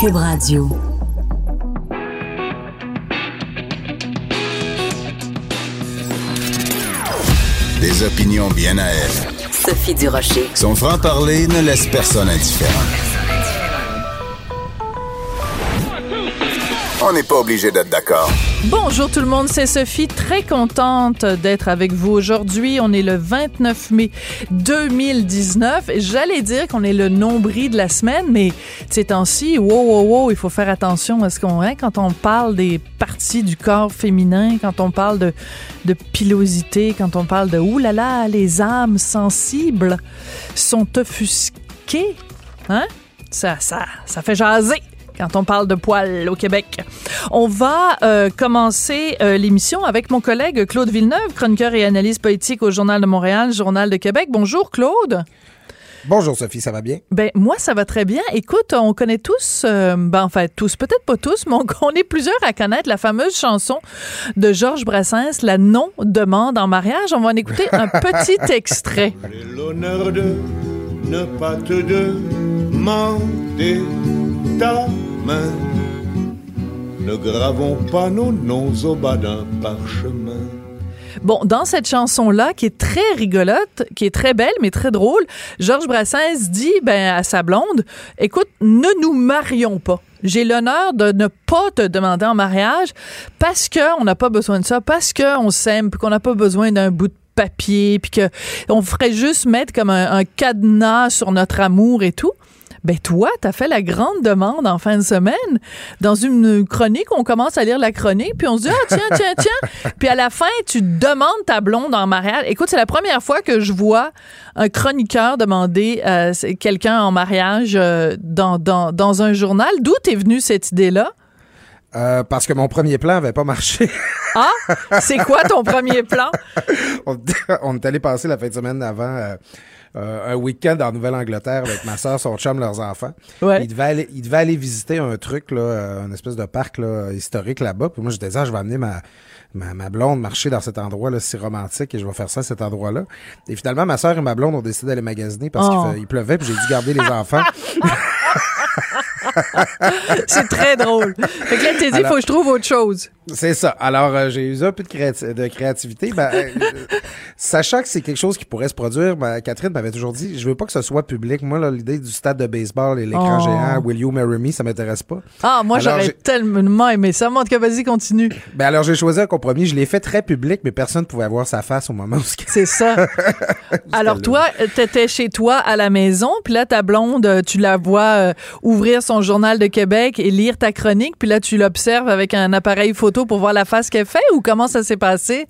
Cube Radio. Des opinions bien à elle. Sophie Durocher. Son franc-parler ne laisse personne indifférent. On n'est pas obligé d'être d'accord. Bonjour tout le monde, c'est Sophie, très contente d'être avec vous aujourd'hui. On est le 29 mai 2019. J'allais dire qu'on est le nombril de la semaine, mais ces temps-ci, wow, wow, wow, il faut faire attention à ce qu'on hein, quand on parle des parties du corps féminin, quand on parle de, de pilosité, quand on parle de oulala, les âmes sensibles sont offusquées. Hein? Ça, ça, ça fait jaser quand on parle de poils au Québec. On va euh, commencer euh, l'émission avec mon collègue Claude Villeneuve, chroniqueur et analyste politique au Journal de Montréal, Journal de Québec. Bonjour Claude. Bonjour Sophie, ça va bien? Ben moi ça va très bien. Écoute, on connaît tous, euh, ben en fait tous, peut-être pas tous, mais on, est plusieurs à connaître la fameuse chanson de Georges Brassens, la non demande en mariage. On va en écouter un petit extrait. J'ai l'honneur de ne pas te demander ta main. Ne gravons pas nos noms au bas d'un parchemin. Bon, dans cette chanson-là, qui est très rigolote, qui est très belle, mais très drôle, Georges Brassens dit ben, à sa blonde, écoute, ne nous marions pas. J'ai l'honneur de ne pas te demander en mariage parce qu'on n'a pas besoin de ça, parce qu'on s'aime, puis qu'on n'a pas besoin d'un bout de papier, puis qu'on ferait juste mettre comme un, un cadenas sur notre amour et tout. Ben toi, t'as fait la grande demande en fin de semaine. Dans une chronique, on commence à lire la chronique, puis on se dit, ah tiens, tiens, tiens. puis à la fin, tu demandes ta blonde en mariage. Écoute, c'est la première fois que je vois un chroniqueur demander euh, quelqu'un en mariage euh, dans, dans, dans un journal. D'où est venue cette idée-là? Euh, parce que mon premier plan avait pas marché. ah, c'est quoi ton premier plan? on, on, est allé passer la fin de semaine avant euh, euh, un week-end en Nouvelle-Angleterre avec ma soeur, son chum, leurs enfants. Ouais. Il, devait aller, il devait aller visiter un truc, là, euh, une espèce de parc là, historique là-bas. Puis moi, je disais, ah, je vais amener ma, ma, ma, blonde marcher dans cet endroit-là si romantique et je vais faire ça à cet endroit-là. Et finalement, ma soeur et ma blonde ont décidé d'aller magasiner parce Oh. qu'il pleuvait puis j'ai dû garder les enfants. c'est très drôle. Fait que là, t'es dit, il faut que je trouve autre chose. C'est ça. Alors, euh, j'ai usé un peu de, créati- de créativité. Ben, euh, sachant que c'est quelque chose qui pourrait se produire, ben, Catherine m'avait toujours dit, je veux pas que ce soit public. Moi, l'idée du stade de baseball et l'écran Oh. géant, Will You Marry Me, ça m'intéresse pas. Ah, moi, j'aurais tellement aimé ça. Montre que vas-y, continue. Ben, alors, j'ai choisi un compromis. Je l'ai fait très public, mais personne ne pouvait voir sa face au moment où... C'est ça. Alors toi, t'étais chez toi à la maison, puis là ta blonde, tu la vois euh, ouvrir son journal de Québec et lire ta chronique, puis là tu l'observes avec un appareil photo pour voir la face qu'elle fait ou comment ça s'est passé?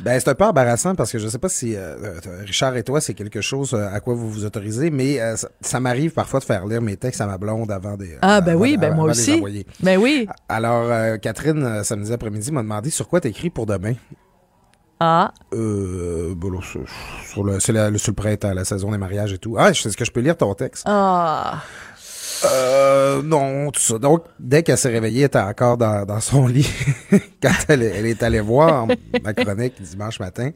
Ben, c'est un peu embarrassant parce que je sais pas si euh, euh, Richard et toi, c'est quelque chose euh, à quoi vous vous autorisez, mais euh, ça, ça m'arrive parfois de faire lire mes textes à ma blonde avant des. Ah ben avant- oui, ben avant moi aussi. Ben oui. Alors, euh, Catherine, samedi après-midi, m'a demandé sur quoi t'écris pour demain. Ah, Euh, bon, là, sur, le, sur le printemps, la saison des mariages et tout. Ah, est-ce que je peux lire ton texte? ah. Euh, non, tout ça. Donc, dès qu'elle s'est réveillée, elle était encore dans, dans son lit quand elle, est- elle est allée voir ma chronique dimanche matin.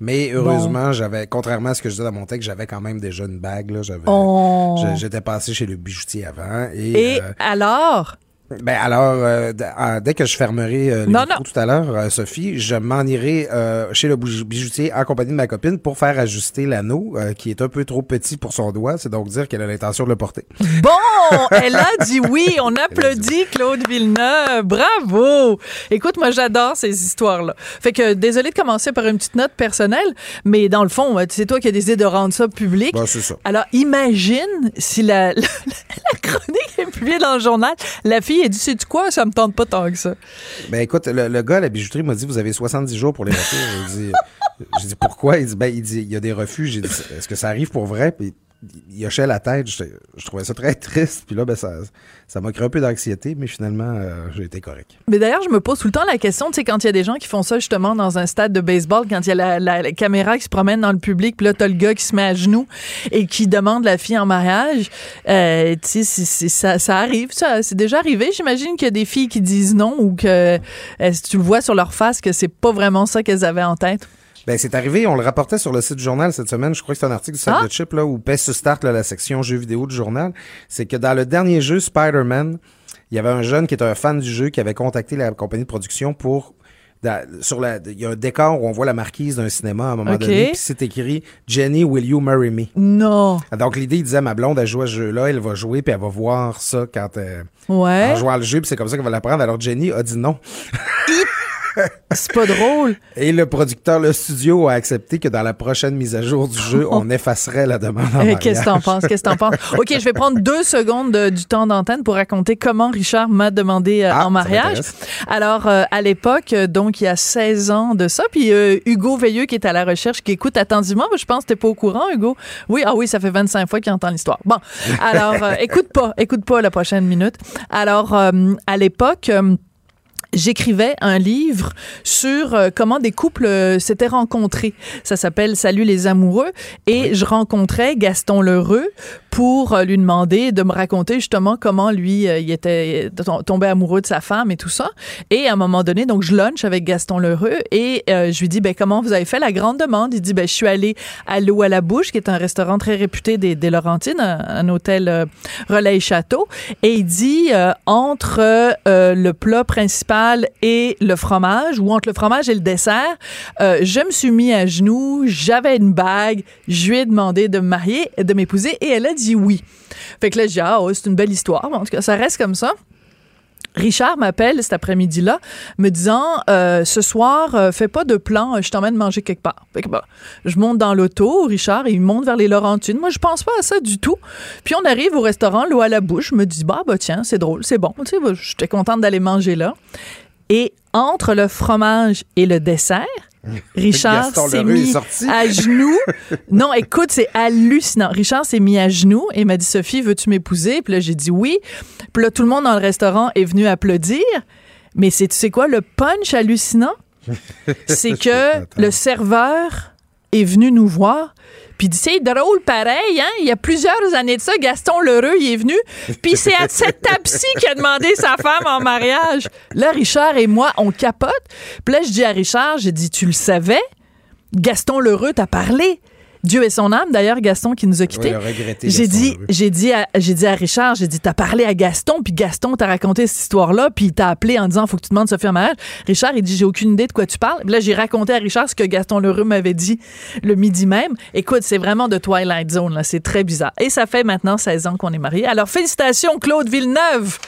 Mais heureusement, j'avais, contrairement à ce que je disais dans mon texte, j'avais quand même déjà une bague, là. J'avais, Oh. j'étais passé chez le bijoutier avant. Et, Et euh, alors? Ben alors, euh, ah, dès que je fermerai euh, les Non, micros non. tout à l'heure, euh, Sophie, je m'en irai euh, chez le bijoutier en compagnie de ma copine pour faire ajuster l'anneau qui est un peu trop petit pour son doigt. C'est donc dire qu'elle a l'intention de le porter. Bon, elle a dit oui. On applaudit Claude Villeneuve. Bravo. Écoute, moi, j'adore ces histoires-là. Fait que, désolé de commencer par une petite note personnelle, mais dans le fond, c'est toi qui as décidé de rendre ça public. Ben, c'est ça. Alors, imagine si la, la, la chronique est publiée dans le journal. La fille, elle dit, c'est tu quoi? Ça me tente pas tant que ça. Ben écoute, le, gars à la bijouterie m'a dit vous avez 70 jours pour les retours. J'ai dit, dit pourquoi? Il dit ben il dit il y a des refus. J'ai dit est-ce que ça arrive pour vrai? Puis il hochait la tête. Je, trouvais ça très triste. Puis là, ben ça, ça m'a créé un peu d'anxiété, mais finalement, euh, j'ai été correct. Mais d'ailleurs, je me pose tout le temps la question, tu sais, quand il y a des gens qui font ça justement dans un stade de baseball, quand il y a la, la- caméra qui se promène dans le public, puis là, t'as le gars qui se met à genoux et qui demande la fille en mariage, euh, tu sais, ça, ça arrive, ça, c'est déjà arrivé. J'imagine qu'il y a des filles qui disent non ou que tu le vois sur leur face que c'est pas vraiment ça qu'elles avaient en tête? Ben, c'est arrivé, on le rapportait sur le site du journal cette semaine. Je crois que c'est un article du sac Ah. de chip, là, où sur start, là, la section jeux vidéo du journal. C'est que dans le dernier jeu, Spider-Man, il y avait un jeune qui était un fan du jeu qui avait contacté la compagnie de production pour, dans- sur la, il y a un décor où on voit la marquise d'un cinéma à un moment donné, puis c'est écrit Jenny, will you marry me? Non. Donc l'idée, il disait, ma blonde, elle joue à ce jeu-là, elle va jouer, puis elle va voir ça quand, euh, Ouais. en jouant à le jeu, puis c'est comme ça qu'elle va l'apprendre. Alors Jenny a dit non. C'est pas drôle. Et le producteur, le studio, a accepté que dans la prochaine mise à jour du jeu, on effacerait la demande en Eh, mariage. Qu'est-ce que t'en penses? Qu'est-ce que t'en penses? OK, je vais prendre deux secondes de- du temps d'antenne pour raconter comment Richard m'a demandé euh, Ah, en mariage. Alors, euh, à l'époque, euh, donc il y a 16 ans de ça, puis euh, Hugo Veilleux qui est à la recherche, qui écoute attentivement, mais je pense que t'es pas au courant, Hugo. Oui, ah oui, ça fait 25 fois qu'il entend l'histoire. Bon, alors, écoute pas, écoute pas la prochaine minute. Alors, à l'époque... J'écrivais un livre sur euh, comment des couples euh, s'étaient rencontrés. Ça s'appelle Salut les amoureux. Et je rencontrais Gaston Lheureux pour euh, lui demander de me raconter justement comment lui, il était tom- tombé amoureux de sa femme et tout ça. Et à un moment donné, donc je lunch avec Gaston Lheureux et euh, je lui dis, ben comment vous avez fait la grande demande? Il dit, ben je suis allé à l'eau à la bouche, qui est un restaurant très réputé des, des Laurentines, un, un hôtel euh, Relais Château. Et il dit, euh, entre le plat principal et le fromage, ou entre le fromage et le dessert, euh, je me suis mis à genoux, j'avais une bague, je lui ai demandé de me marier, de m'épouser, et elle a dit oui. Fait que là, je dis, ah, c'est une belle histoire. En tout cas, ça reste comme ça. Richard m'appelle cet après-midi-là, me disant euh, ce soir, euh, fais pas de plan, je t'emmène manger quelque part. Fait que, je monte dans l'auto, Richard, il monte vers les Laurentines. Moi, je pense pas à ça du tout. Puis on arrive au restaurant, l'eau à la bouche. Je me dis bah bah tiens, c'est drôle, c'est bon. Tu sais, bah, j'étais contente d'aller manger là. Et entre le fromage et le dessert, Richard s'est mis à genoux. Non, écoute, c'est hallucinant. Richard s'est mis à genoux et m'a dit Sophie, veux-tu m'épouser? Puis là, j'ai dit oui. Puis là, tout le monde dans le restaurant est venu applaudir. Mais c'est, tu sais quoi, le punch hallucinant, c'est que le serveur est venu nous voir. Puis c'est drôle pareil, hein? Il y a plusieurs années de ça, Gaston Lheureux, il est venu. Puis c'est à cette table-ci qu'il a demandé sa femme en mariage. Là, Richard et moi, on capote. Puis là, je dis à Richard, j'ai dit, tu le savais? Gaston Lheureux t'a parlé. Dieu et son âme, d'ailleurs, Gaston qui nous a quittés. Oui, j'ai dit, j'ai dit, à, j'ai dit à Richard, j'ai dit, t'as parlé à Gaston, puis Gaston t'a raconté cette histoire-là, puis il t'a appelé en disant, faut que tu demandes Sophie en mariage. Richard, il dit, j'ai aucune idée de quoi tu parles. Puis là, j'ai raconté à Richard ce que Gaston Lheureux m'avait dit le midi même. Écoute, c'est vraiment de Twilight Zone, là. C'est très bizarre. Et ça fait maintenant 16 ans qu'on est mariés. Alors, félicitations, Claude Villeneuve.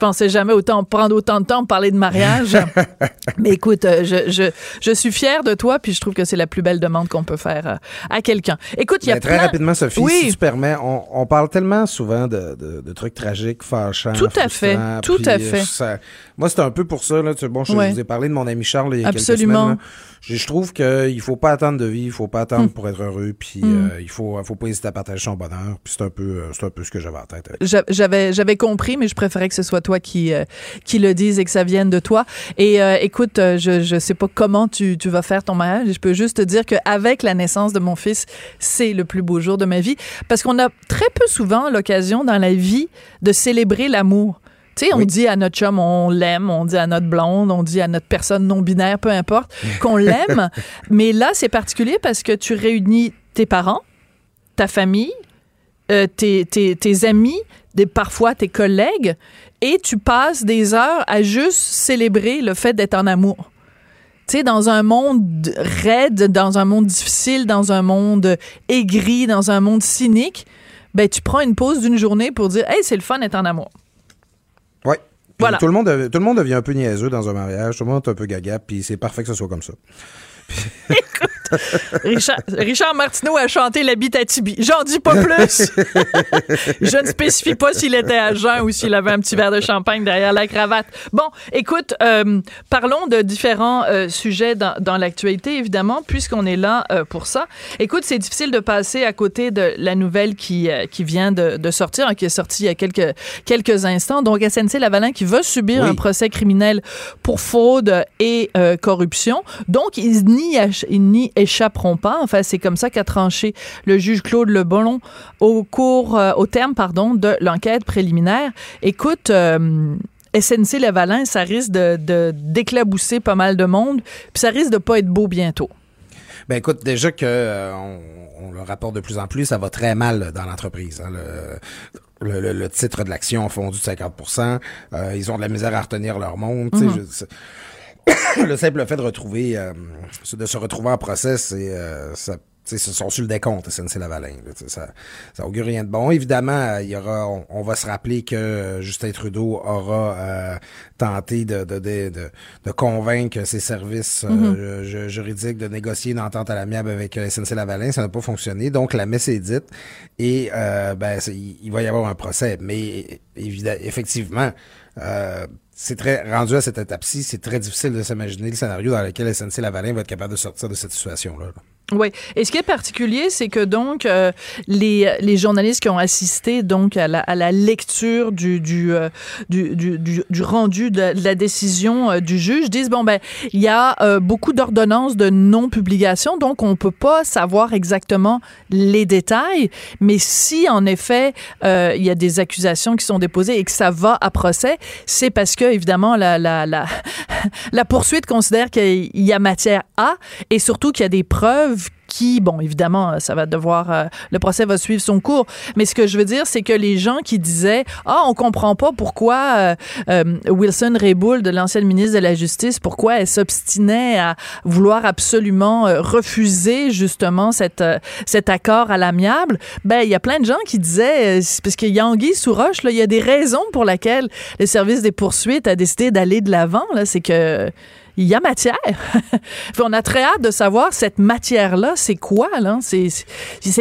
Je pensais jamais autant prendre autant de temps pour parler de mariage. Mais écoute, euh, je, je, je suis fière de toi, puis je trouve que c'est la plus belle demande qu'on peut faire euh, à quelqu'un. Écoute, il y a très plein- rapidement, Sophie, Oui. si tu permets, on, on parle tellement souvent de, de- de trucs tragiques, fâchants. Tout à fait, tout à euh, fait. ça- moi, c'est un peu pour ça. Là, tu bon, je, Ouais. vous ai parlé de mon ami Charles il y a Absolument. quelques semaines. là. Je, je trouve qu'il faut pas attendre de vie, il faut pas attendre Hmm. pour être heureux, puis euh, il faut, faut pas hésiter à partager son bonheur. Puis c'est un peu, euh, c'est un peu ce que j'avais en tête. J'a- J'avais j'avais compris, mais je préférais que ce soit toi qui euh, qui le dise et que ça vienne de toi. Et euh, écoute, euh, je je sais pas comment tu tu vas faire ton mariage. Je peux juste te dire qu'avec la naissance de mon fils, c'est le plus beau jour de ma vie parce qu'on a très peu souvent l'occasion dans la vie de célébrer l'amour. Tu sais, on Oui. dit à notre chum, on l'aime, on dit à notre blonde, on dit à notre personne non binaire, peu importe, qu'on l'aime. Mais là, c'est particulier parce que tu réunis tes parents, ta famille, euh, tes, tes- tes amis, des, parfois tes collègues, et tu passes des heures à juste célébrer le fait d'être en amour. Tu sais, dans un monde raide, dans un monde difficile, dans un monde aigri, dans un monde cynique, ben tu prends une pause d'une journée pour dire, hey, c'est le fun d'être en amour. Ouais. Puis Voilà. Tout le, monde, dev- tout le monde devient un peu niaiseux dans un mariage, tout le monde est un peu gaga, puis c'est parfait que ce soit comme ça. Richard, Richard Martineau a chanté l'Abitatibi. J'en dis pas plus. Je ne spécifie pas s'il était à jeun ou s'il avait un petit verre de champagne derrière la cravate. Bon, écoute, euh, parlons de différents euh, sujets dans, dans l'actualité, évidemment, puisqu'on est là euh, pour ça. Écoute, c'est difficile de passer à côté de la nouvelle qui, qui vient de, de sortir, hein, qui est sortie il y a quelques, quelques instants. Donc, SNC-Lavalin qui va subir Oui. un procès criminel pour fraude et corruption. Donc, n'y ach- ils n'y échapperont pas. Enfin, c'est comme ça qu'a tranché le juge Claude Lebon au cours, euh, au terme, pardon, de l'enquête préliminaire. Écoute, euh, SNC Lavalin, ça risque de, d'éclabousser pas mal de monde, puis ça risque de pas être beau bientôt. Ben écoute, déjà que euh, on, on le rapporte de plus en plus, ça va très mal dans l'entreprise. hein. le, le, le- le titre de l'action a fondu de 50 euh, Ils ont de la misère à retenir leur monde. je- c'est- le simple fait de retrouver, euh, de se retrouver en procès, c'est euh, ça. Ce sont sur le décompte, SNC-Lavalin. Ça, ça augure rien de bon. Évidemment, euh, il y aura, on, on va se rappeler que euh, Justin Trudeau aura euh, tenté de, de, de, de, convaincre ses services euh, ju- juridiques de négocier une entente à l'amiable avec SNC-Lavalin. Ça n'a pas fonctionné. Donc, la messe est dite. Et euh, ben, il va y avoir un procès. Mais évidemment, effectivement, euh, c'est très rendu à cette étape-ci, c'est très difficile de s'imaginer le scénario dans lequel SNC Lavalin va être capable de sortir de cette situation-là. là. Oui. Et ce qui est particulier, c'est que donc euh, les, journalistes qui ont assisté donc à la, lecture euh, du, du, du- du rendu de la, décision euh, du juge disent bon ben il y a beaucoup d'ordonnances de non publication, donc on peut pas savoir exactement les détails. Mais si en effet il y a des accusations qui sont déposées et que ça va à procès, c'est parce que évidemment la la la, la poursuite considère qu'il y a matière à et surtout qu'il y a des preuves qui, bon, évidemment, ça va devoir, euh, le procès va suivre son cours. Mais ce que je veux dire, c'est que les gens qui disaient, ah, on comprend pas pourquoi euh, euh, Wilson l'ancienne ministre de la Justice, pourquoi elle s'obstinait à vouloir absolument euh, refuser justement cette, euh, cet accord à l'amiable. Ben, il y a plein de gens qui disaient, euh, parce qu'il y a anguille sous roche, il y a des raisons pour lesquelles le service des poursuites a décidé d'aller de l'avant. Là, c'est que il y a matière. On a très hâte de savoir cette matière-là, c'est quoi, là? C'est,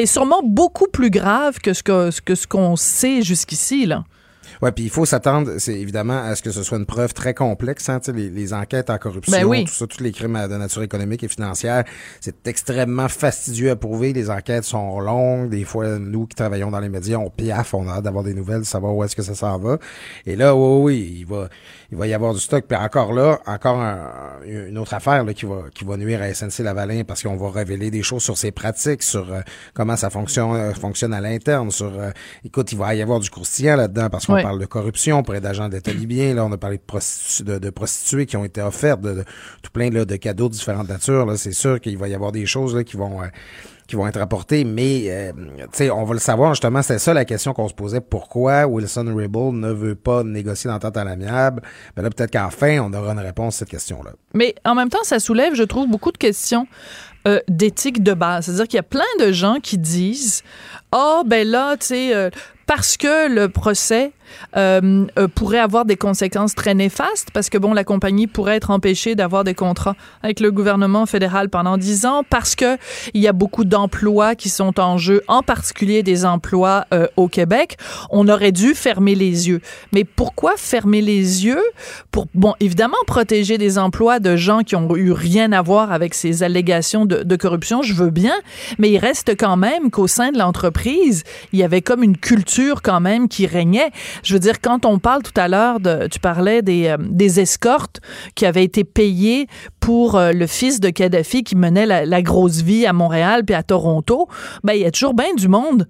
sûrement beaucoup plus grave que ce que, que ce qu'on sait jusqu'ici, là. Ouais, puis il faut s'attendre, c'est évidemment à ce que ce soit une preuve très complexe, hein, les, les enquêtes en corruption, Ben oui. tout ça, tous les crimes à- de nature économique et financière, c'est extrêmement fastidieux à prouver. Les enquêtes sont longues. Des fois, nous qui travaillons dans les médias, on piaffe, on a hâte d'avoir des nouvelles, de savoir où est-ce que ça s'en va. Et là, oui, oui, il va, il va y avoir du stock. Puis encore là, encore un- une autre affaire là, qui va, qui va nuire à SNC Lavalin parce qu'on va révéler des choses sur ses pratiques, sur euh, comment ça fonctionne, euh, fonctionne à l'interne, sur, euh, écoute, il va y avoir du croustillant là-dedans parce qu'on parle de corruption auprès d'agents d'État libyens. Là, on a parlé de, prostitu- de, de prostituées qui ont été offertes, de, de- tout plein là, de cadeaux de différentes natures. Là, c'est sûr qu'il va y avoir des choses là, qui vont euh, qui vont être apportées, mais euh, on va le savoir justement. C'est ça la question qu'on se posait. Pourquoi Wilson Raybould ne veut pas négocier d'entente à l'amiable? Ben là, peut-être qu'enfin, on aura une réponse à cette question-là. Mais en même temps, ça soulève, je trouve, beaucoup de questions euh, d'éthique de base. C'est-à-dire qu'il y a plein de gens qui disent Ah, ben là, tu sais, euh, parce que le procès euh, euh, pourrait avoir des conséquences très néfastes, parce que, bon, la compagnie pourrait être empêchée d'avoir des contrats avec le gouvernement fédéral pendant dix ans, parce que il y a beaucoup d'emplois qui sont en jeu, en particulier des emplois euh, au Québec. On aurait dû fermer les yeux. Mais pourquoi fermer les yeux? Pour, bon, évidemment, protéger des emplois de gens qui ont eu rien à voir avec ces allégations de, de corruption, je veux bien, mais il reste quand même qu'au sein de l'entreprise, il y avait comme une culture quand même qui régnait. Je veux dire, quand on parle tout à l'heure de, tu parlais des, euh, des escortes qui avaient été payées pour euh, le fils de Kadhafi qui menait la, la grosse vie à Montréal puis à Toronto, ben, il y a toujours bien du monde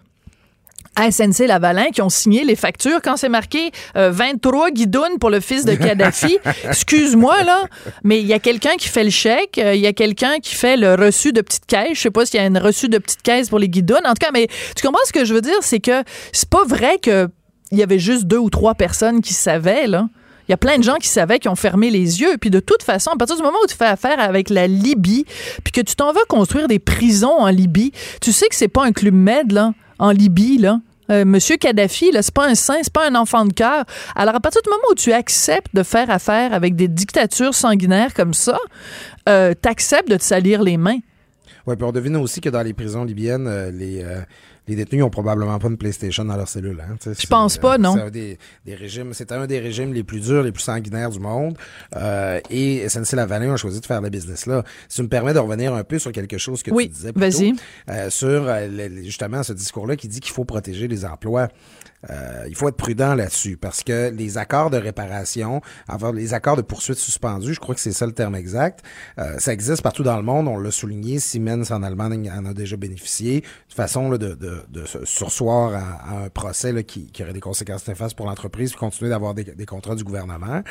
à SNC Lavalin qui ont signé les factures quand c'est marqué euh, 23 guidounes pour le fils de Kadhafi. Excuse-moi là, mais il y a quelqu'un qui fait le chèque, euh, il y a quelqu'un qui fait le reçu de petite caisse. Je sais pas s'il y a une reçu de petite caisse pour les guidounes. En tout cas, mais tu comprends ce que je veux dire, c'est que c'est pas vrai que il y avait juste deux ou trois personnes qui savaient là. Il y a plein de gens qui savaient qui ont fermé les yeux. Puis de toute façon, à partir du moment où tu fais affaire avec la Libye, puis que tu t'en vas construire des prisons en Libye, tu sais que c'est pas un club med là, en Libye là. Euh, Monsieur Kadhafi, là, c'est pas un saint, c'est pas un enfant de cœur. Alors, à partir du moment où tu acceptes de faire affaire avec des dictatures sanguinaires comme ça, euh, t'acceptes de te salir les mains. Ouais, puis on devine aussi que dans les prisons libyennes, euh, les, euh, les détenus ont probablement pas une PlayStation dans leur cellule. Hein, c'est, pense pas, euh, non. C'est un des, des régimes, c'est un des régimes les plus durs, les plus sanguinaires du monde. Euh, et SNC Lavalin a choisi de faire le business là. Si tu me permets de revenir un peu sur quelque chose que Oui, tu disais plus vas-y. tôt, euh, sur euh, le- justement ce discours-là qui dit qu'il faut protéger les emplois. Euh, il faut être prudent là-dessus parce que les accords de réparation, enfin les accords de poursuite suspendus, je crois que c'est ça le terme exact, euh, ça existe partout dans le monde. On l'a souligné, Siemens en Allemagne en a déjà bénéficié. De façon là, de, de de, sursoir à, à un procès là, qui, qui aurait des conséquences néfastes pour l'entreprise, continuer d'avoir des, des contrats du gouvernement.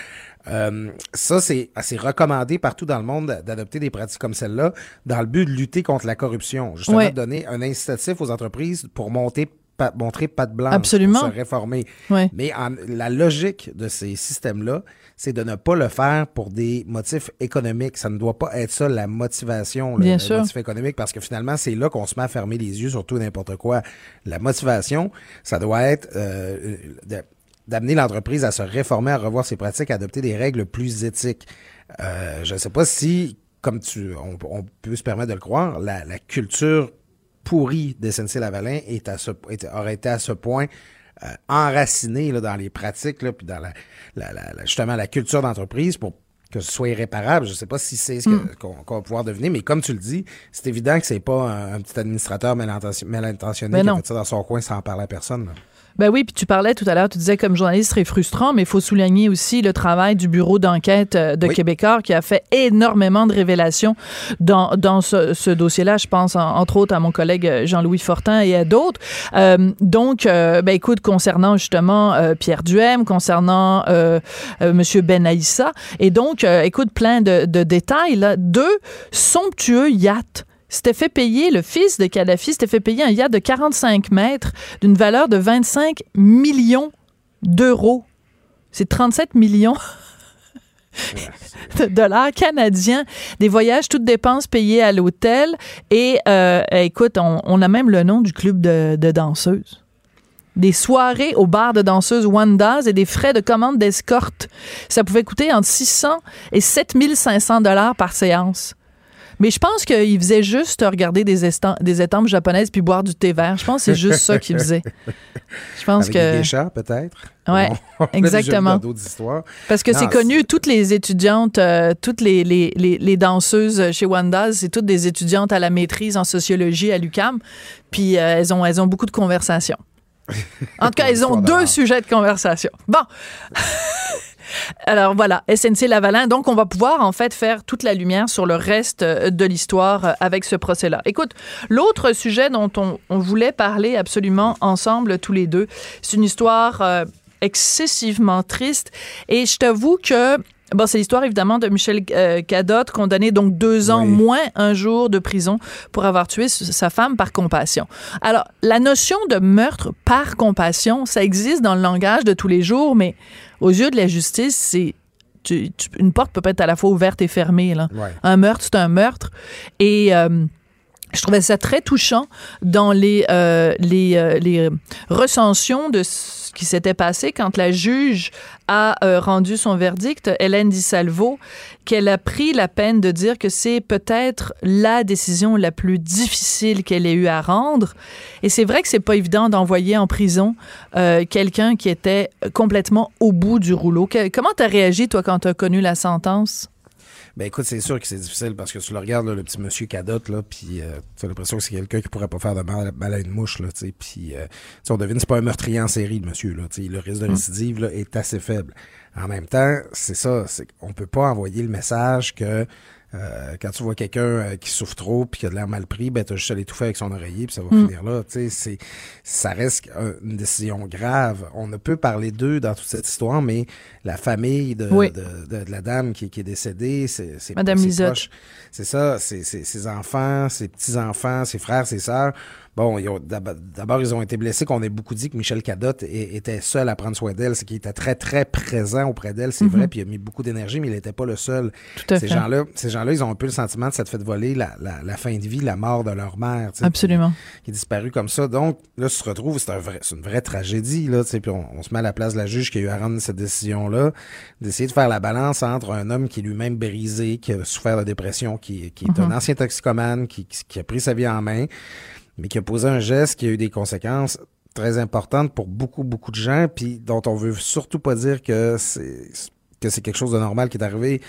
Euh, ça, c'est assez recommandé partout dans le monde d'adopter des pratiques comme celle-là dans le but de lutter contre la corruption. Justement, Ouais. de donner un incitatif aux entreprises pour monter montrer patte blanche Absolument. pour se réformer. Ouais. Mais en- la logique de ces systèmes-là, c'est de ne pas le faire pour des motifs économiques. Ça ne doit pas être ça la motivation, le, Bien sûr. motif économique, parce que finalement, c'est là qu'on se met à fermer les yeux sur tout n'importe quoi. La motivation, ça doit être euh, de- d'amener l'entreprise à se réformer, à revoir ses pratiques, à adopter des règles plus éthiques. Euh, je ne sais pas si, comme tu, on, on peut se permettre de le croire, la, la culture pourrie de SNC-Lavalin est à ce, est- aurait été à ce point euh, enracinée là, dans les pratiques, là, puis dans la, la- la- la- justement la culture d'entreprise pour que ce soit irréparable. Je ne sais pas si c'est ce Mm. que- qu'on va pouvoir deviner, mais comme tu le dis, c'est évident que c'est pas un, un petit administrateur mal, intention- mal intentionné Mais qui a fait ça dans son coin sans parler à personne. là. Ben oui, puis tu parlais tout à l'heure, tu disais comme journaliste très frustrant, mais il faut souligner aussi le travail du bureau d'enquête euh, de Oui. Québécois qui a fait énormément de révélations dans, dans ce, ce dossier-là. Je pense en- entre autres à mon collègue euh, Jean-Louis Fortin et à d'autres. Euh, donc, euh, ben écoute, concernant justement euh, Pierre Duhem, concernant euh, euh, Monsieur Benaïssa, et donc, euh, écoute, plein de, de détails. Là. Deux somptueux yachts s'était fait payer, le fils de Kadhafi s'était fait payer un yacht de 45 mètres d'une valeur de 25 millions d'euros. C'est 37 millions de dollars canadiens, des voyages, toutes dépenses payées à l'hôtel. Et euh, écoute, on, a même le nom du club de, de danseuses. Des soirées au bar de danseuses Wanda's et des frais de commande d'escorte. Ça pouvait coûter entre 600 et 7500 dollars par séance. Mais je pense qu'il faisait juste regarder des, des étampes japonaises puis boire du thé vert. Je pense que c'est juste ça qu'il faisait. Je pense Avec que. des geishas, peut-être? Ouais, On exactement. dans d'autres histoires. Parce que c'est connu, toutes les étudiantes, euh, toutes les, les, les, les danseuses chez Wanda's, c'est toutes des étudiantes à la maîtrise en sociologie à l'UCAM. Puis euh, elles, ont, elles ont beaucoup de conversations. En tout cas, elles ont deux sujets de conversation. Bon. Alors voilà, SNC Lavalin. Donc, on va pouvoir en fait faire toute la lumière sur le reste euh, de l'histoire euh, avec ce procès-là. Écoute, l'autre sujet dont on, voulait parler absolument ensemble tous les deux, c'est une histoire euh, excessivement triste. Et je t'avoue que Bon, c'est l'histoire évidemment de Michel euh, Cadotte, condamné donc deux ans Oui. moins un jour de prison pour avoir tué sa femme par compassion. Alors, la notion de meurtre par compassion, ça existe dans le langage de tous les jours, mais aux yeux de la justice, c'est une porte peut être à la fois ouverte et fermée. Là. Ouais. Un meurtre, c'est un meurtre. Et euh, je trouvais ça très touchant dans les, euh, les, euh, les recensions de ce qui s'était passé quand la juge a euh, rendu son verdict, Hélène Di Salvo, qu'elle a pris la peine de dire que c'est peut-être la décision la plus difficile qu'elle ait eu à rendre. Et c'est vrai que c'est pas évident d'envoyer en prison euh, quelqu'un qui était complètement au bout du rouleau. Que- comment t'as réagi, toi, quand t'as connu la sentence? Ben écoute, c'est sûr que c'est difficile parce que tu le regardes, là, le petit monsieur cadotte, là, puis euh, tu as l'impression que c'est quelqu'un qui pourrait pas faire de mal, mal à une mouche, là, tu sais. Puis, euh, on devine, c'est pas un meurtrier en série, le monsieur, là, tu sais. Le risque de récidive, là, est assez faible. En même temps, c'est ça, c'est qu'on peut pas envoyer le message que euh, quand tu vois quelqu'un euh, qui souffre trop puis qui a de l'air mal pris, ben t'as juste à l'étouffer avec son oreiller puis ça va finir là. Tu sais, c'est ça reste un- une décision grave. On ne peut parler d'eux dans toute cette histoire, mais la famille de, Oui. de, de- de la dame qui, qui est décédée, c'est c'est Madame ses proches. C'est ça, c'est c'est- ses enfants, ses petits-enfants, ses frères, ses sœurs. Bon, d'abord, ils ont été blessés, qu'on ait beaucoup dit que Michel Cadotte était seul à prendre soin d'elle. C'est qu'il était très, très présent auprès d'elle, c'est vrai, puis il a mis beaucoup d'énergie, mais il n'était pas le seul. Mhm. Tout à ces fait. gens-là, ces gens-là, ils ont un peu le sentiment de s'être fait voler la, la, la fin de vie, la mort de leur mère. Absolument. Qui, qui est disparue comme ça. Donc, là, tu te retrouves, c'est un vrai, c'est une vraie tragédie, là, puis on, on se met à la place de la juge qui a eu à rendre cette décision-là, d'essayer de faire la balance entre un homme qui est lui-même brisé, qui a souffert de dépression, qui, qui est un ancien toxicomane, qui, a pris sa vie en main, mais qui a posé un geste qui a eu des conséquences très importantes pour beaucoup, beaucoup de gens, puis dont on veut surtout pas dire que c'est que c'est quelque chose de normal qui est arrivé.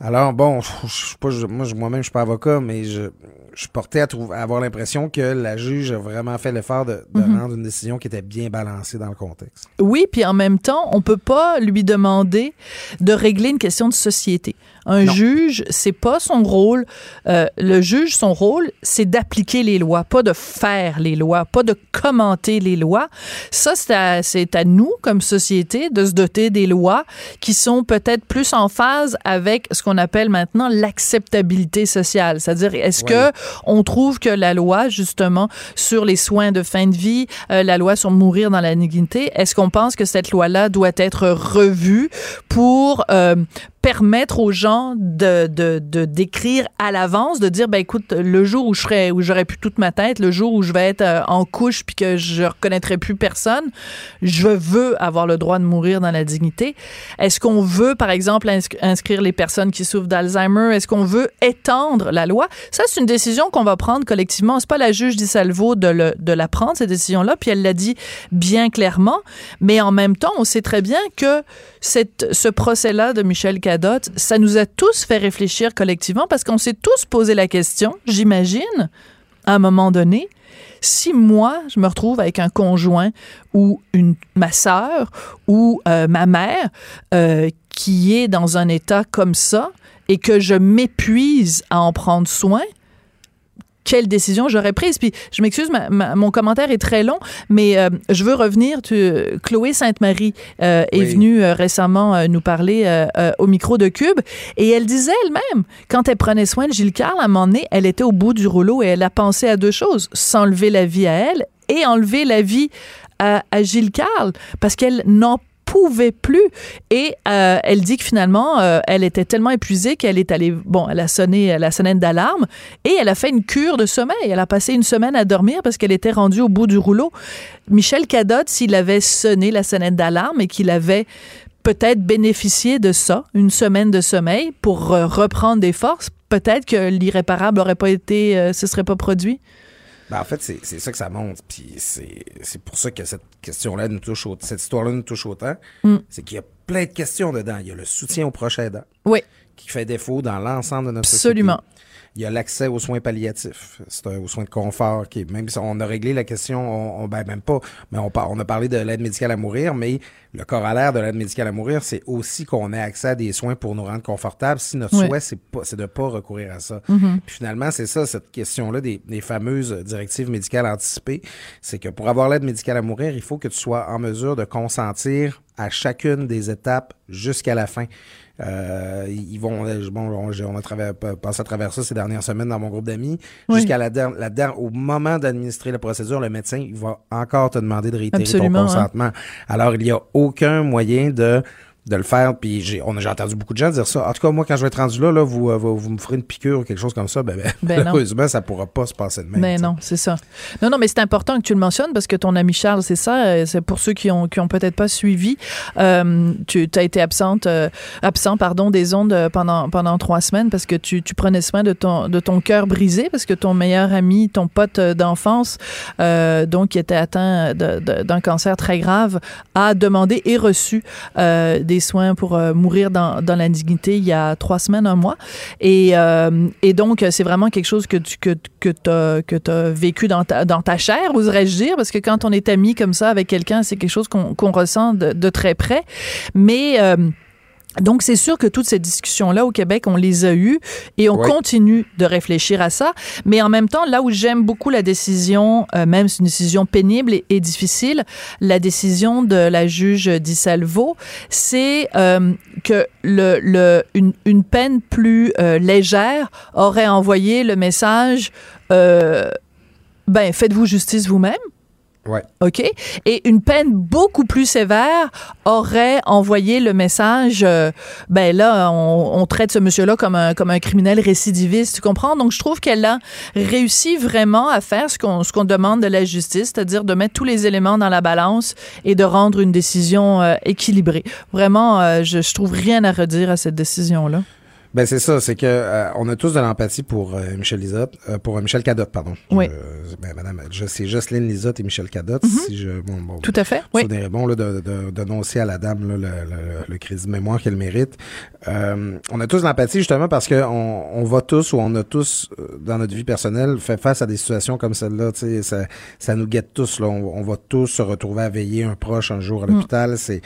Alors bon, je je suis pas, je- moi je- moi-même je suis pas avocat, mais je, je portais à, trouver, à avoir l'impression que la juge a vraiment fait l'effort de, de rendre une décision qui était bien balancée dans le contexte. Oui, puis en même temps, on peut pas lui demander de régler une question de société. Un juge, c'est pas son rôle. Euh, le juge, son rôle, c'est d'appliquer les lois, pas de faire les lois, pas de commenter les lois. Ça, c'est à, c'est à nous, comme société, de se doter des lois qui sont peut-être plus en phase avec ce qu'on appelle maintenant l'acceptabilité sociale. C'est-à-dire, est-ce que on trouve que la loi, justement, sur les soins de fin de vie, euh, la loi sur mourir dans la dignité, est-ce qu'on pense que cette loi-là doit être revue pour euh, permettre aux gens de, de, d'écrire à l'avance, de dire ben écoute le jour où je où j'aurai plus toute ma tête, le jour où je vais être euh, en couche puis que je reconnaîtrai plus personne, je veux avoir le droit de mourir dans la dignité. Est-ce qu'on veut par exemple inscrire les personnes qui souffrent d'Alzheimer? Est-ce qu'on veut étendre la loi? Ça c'est une décision qu'on va prendre collectivement. C'est pas la juge Salvo de le, de la prendre cette décision là, puis elle l'a dit bien clairement, mais en même temps, on sait très bien que cette, ce procès-là de Michel Ça nous a tous fait réfléchir collectivement parce qu'on s'est tous posé la question, j'imagine, à un moment donné, si moi, je me retrouve avec un conjoint ou une, ma sœur ou euh, ma mère euh, qui est dans un état comme ça et que je m'épuise à en prendre soin, quelle décision j'aurais prise. Puis je m'excuse, mon commentaire est très long, mais euh, je veux revenir. Tu, Chloé Sainte-Marie euh, est venue euh, récemment nous parler au micro de Cube et elle disait elle-même, quand elle prenait soin de Gilles Carle, à un moment donné, elle était au bout du rouleau et elle a pensé à deux choses s'enlever la vie à elle et enlever la vie à, à Gilles Carle parce qu'elle n'en pouvait plus. Et euh, elle dit que finalement, euh, elle était tellement épuisée qu'elle est allée, bon, elle a sonné la sonnette d'alarme et elle a fait une cure de sommeil. Elle a passé une semaine à dormir parce qu'elle était rendue au bout du rouleau. Michel Cadotte, s'il avait sonné la sonnette d'alarme et qu'il avait peut-être bénéficié de ça, une semaine de sommeil pour euh, reprendre des forces, peut-être que l'irréparable n'aurait pas été, ce serait pas produit. Ben, en fait, c'est ça que ça montre. Puis c'est pour ça que cette question-là nous touche autant, cette histoire-là nous touche autant. Mm. C'est qu'il y a plein de questions dedans. Il y a le soutien au prochain aidant. Oui. Qui fait défaut dans l'ensemble de notre Absolument. Il y a l'accès aux soins palliatifs, c'est aux soins de confort. Qui, même si on a réglé la question, on, ben même pas, mais on, on a parlé de l'aide médicale à mourir, mais le corollaire de l'aide médicale à mourir, c'est aussi qu'on ait accès à des soins pour nous rendre confortables. Si notre souhait, c'est pas, c'est de pas recourir à ça. Mm-hmm. Puis finalement, c'est ça, cette question-là des, des, fameuses directives médicales anticipées, c'est que pour avoir l'aide médicale à mourir, il faut que tu sois en mesure de consentir à chacune des étapes jusqu'à la fin. Euh, ils vont, euh, bon, on, a passé à travers ça ces dernières semaines dans mon groupe d'amis. Jusqu'à la, dernière, au moment d'administrer la procédure, le médecin, il va encore te demander de réitérer ton hein. consentement. Alors, il n'y a aucun moyen de de le faire. Puis j'ai, on a, j'ai entendu beaucoup de gens dire ça. En tout cas, moi, quand je vais être rendu là, là vous, euh, vous, me ferez une piqûre ou quelque chose comme ça, ben, ben, ben malheureusement, ça pourra pas se passer de même. Mais ben non, c'est ça. Non, non, mais c'est important que tu le mentionnes parce que ton ami Charles, c'est ça. Euh, c'est pour ceux qui ont, qui ont peut-être pas suivi. Euh, tu as été absente, euh, absent, pardon, des ondes pendant, pendant trois semaines parce que tu, tu prenais soin de ton, de ton cœur brisé parce que ton meilleur ami, ton pote d'enfance, euh, donc qui était atteint de, de, d'un cancer très grave, a demandé et reçu des soins pour euh, mourir dans, dans la dignité il y a trois semaines, un mois. Et, euh, et donc, c'est vraiment quelque chose que tu que, que as, que vécu dans ta, dans ta chair, oserais-je dire, parce que quand on est ami comme ça avec quelqu'un, c'est quelque chose qu'on qu'on ressent de, de, très près. Mais... Euh, donc, c'est sûr que toutes ces discussions-là au Québec, on les a eues et on continue de réfléchir à ça. Mais en même temps, là où j'aime beaucoup la décision, euh, même c'est une décision pénible et, difficile, la décision de la juge Dissalvo, c'est euh, que le, le, une, une peine plus euh, légère aurait envoyé le message, ben, faites-vous justice vous-même Ouais. OK? Et une peine beaucoup plus sévère aurait envoyé le message, euh, ben là, on, traite ce monsieur-là comme un, comme un criminel récidiviste, tu comprends? Donc, je trouve qu'elle a réussi vraiment à faire ce qu'on, qu'on demande de la justice, c'est-à-dire de mettre tous les éléments dans la balance et de rendre une décision euh, équilibrée. Vraiment, euh, je, je trouve rien à redire à cette décision-là. Ben c'est ça, c'est que euh, on a tous de l'empathie pour euh, Michel Lisotte, euh, pour Michel Cadotte, pardon. Oui. ben, madame, je c'est Jocelyne Lisotte et Michel Cadotte. Mm-hmm. Si je, bon, bon, Tout à fait. Oui. C'est bon là de, de, d'annoncer à la dame là, le, le, le, crédit de mémoire qu'elle mérite. on a tous de l'empathie justement parce que on, on va tous ou on a tous dans notre vie personnelle fait face à des situations comme celle-là. Ça, ça nous guette tous. Là, on, va tous se retrouver à veiller un proche un jour à mm. l'hôpital. C'est,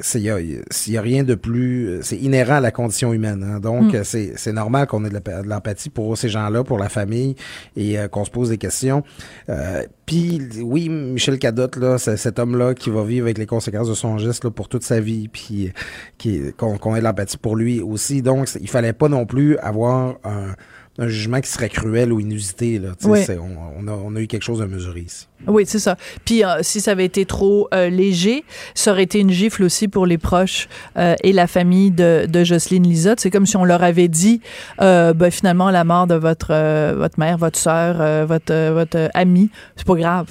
c'est, il y a, y a rien de plus, c'est inhérent à la condition humaine. Hein. Donc Donc, Mm. euh, c'est c'est normal qu'on ait de l'empathie pour ces gens-là, pour la famille, et euh, qu'on se pose des questions. Euh, Puis, oui, Michel Cadotte, là, c'est cet homme-là qui va vivre avec les conséquences de son geste là, pour toute sa vie, puis qui- qu'on ait de l'empathie pour lui aussi. Donc, il fallait pas non plus avoir un, un jugement qui serait cruel ou inusité. Là, Oui. on, on a, on a eu quelque chose de mesuré ici. Oui, c'est ça. Puis euh, si ça avait été trop euh, léger, ça aurait été une gifle aussi pour les proches euh, et la famille de, de Jocelyne Lisotte. C'est comme si on leur avait dit, ben, finalement, la mort de votre votre mère, votre sœur, votre votre amie, c'est pas grave.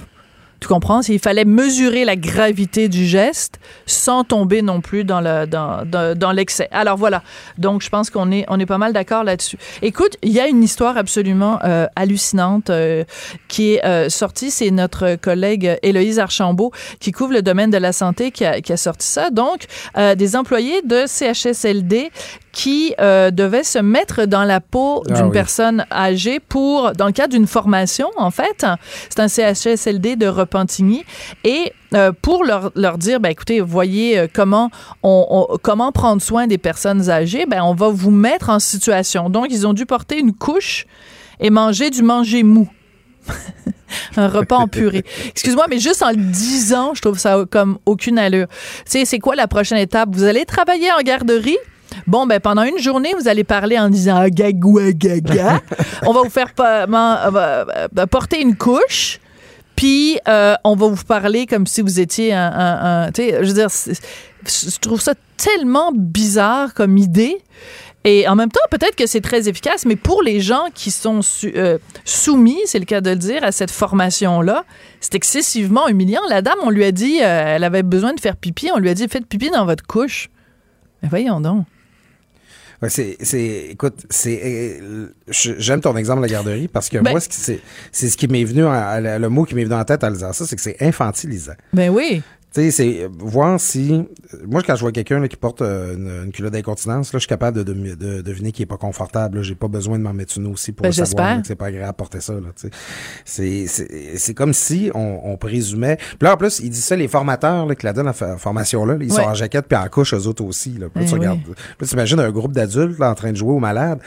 Tu comprends? Il fallait mesurer la gravité du geste sans tomber non plus dans le dans, dans, l'excès. Alors voilà. Donc je pense qu'on est on est pas mal d'accord là-dessus. Écoute, il y a une histoire absolument euh, hallucinante euh, qui est euh, sortie. C'est notre collègue Héloïse Archambault qui couvre le domaine de la santé qui a, sorti ça. Donc des employés de CHSLD qui euh, devaient se mettre dans la peau Ah d'une oui. personne âgée pour, dans le cadre d'une formation, en fait. C'est un CHSLD de Repentigny. Et euh, pour leur, leur dire, ben, écoutez, voyez euh, comment, on, on- comment prendre soin des personnes âgées, ben, on va vous mettre en situation. Donc, ils ont dû porter une couche et manger du manger mou. un repas en purée. Excuse-moi, mais juste en le disant, je trouve ça comme aucune allure. Tu sais, c'est quoi la prochaine étape? Vous allez travailler en garderie? Bon, ben pendant une journée, vous allez parler en disant ah, gagoua gaga. on va vous faire euh, euh, porter une couche. Puis euh, on va vous parler comme si vous étiez un, un- un- tu sais, je veux dire, je trouve ça tellement bizarre comme idée. Et en même temps, peut-être que c'est très efficace, mais pour les gens qui sont su- euh, soumis, c'est le cas de le dire, à cette formation-là, c'est excessivement humiliant. La dame, on lui a dit, euh, elle avait besoin de faire pipi, on lui a dit, faites pipi dans votre couche. Mais voyons donc. Ouais, c'est, c'est, écoute, c'est, euh, j'aime ton exemple de la garderie parce que Ben- moi, c'est, c'est ce qui m'est venu, à- à- le mot qui m'est venu en tête lisant ça, c'est que c'est infantilisant. Ben oui. Tu sais, c'est voir si. Moi, quand je vois quelqu'un qui porte euh, une, une culotte d'incontinence, là, je suis capable de, de, de deviner qu'il est pas confortable. là. J'ai pas besoin de m'en mettre une aussi pour Ben, le savoir là, que c'est pas agréable de porter ça. Là, tu sais. c'est, c'est, c'est comme si on, on présumait. Puis là, en plus, il dit ça, les formateurs là, qui la donnent à la formation-là, là, ils Ouais. sont en jaquette puis en couche, eux autres aussi. Là. Puis là, Eh tu oui. regardes. Puis imagines un groupe d'adultes là, en train de jouer aux malades.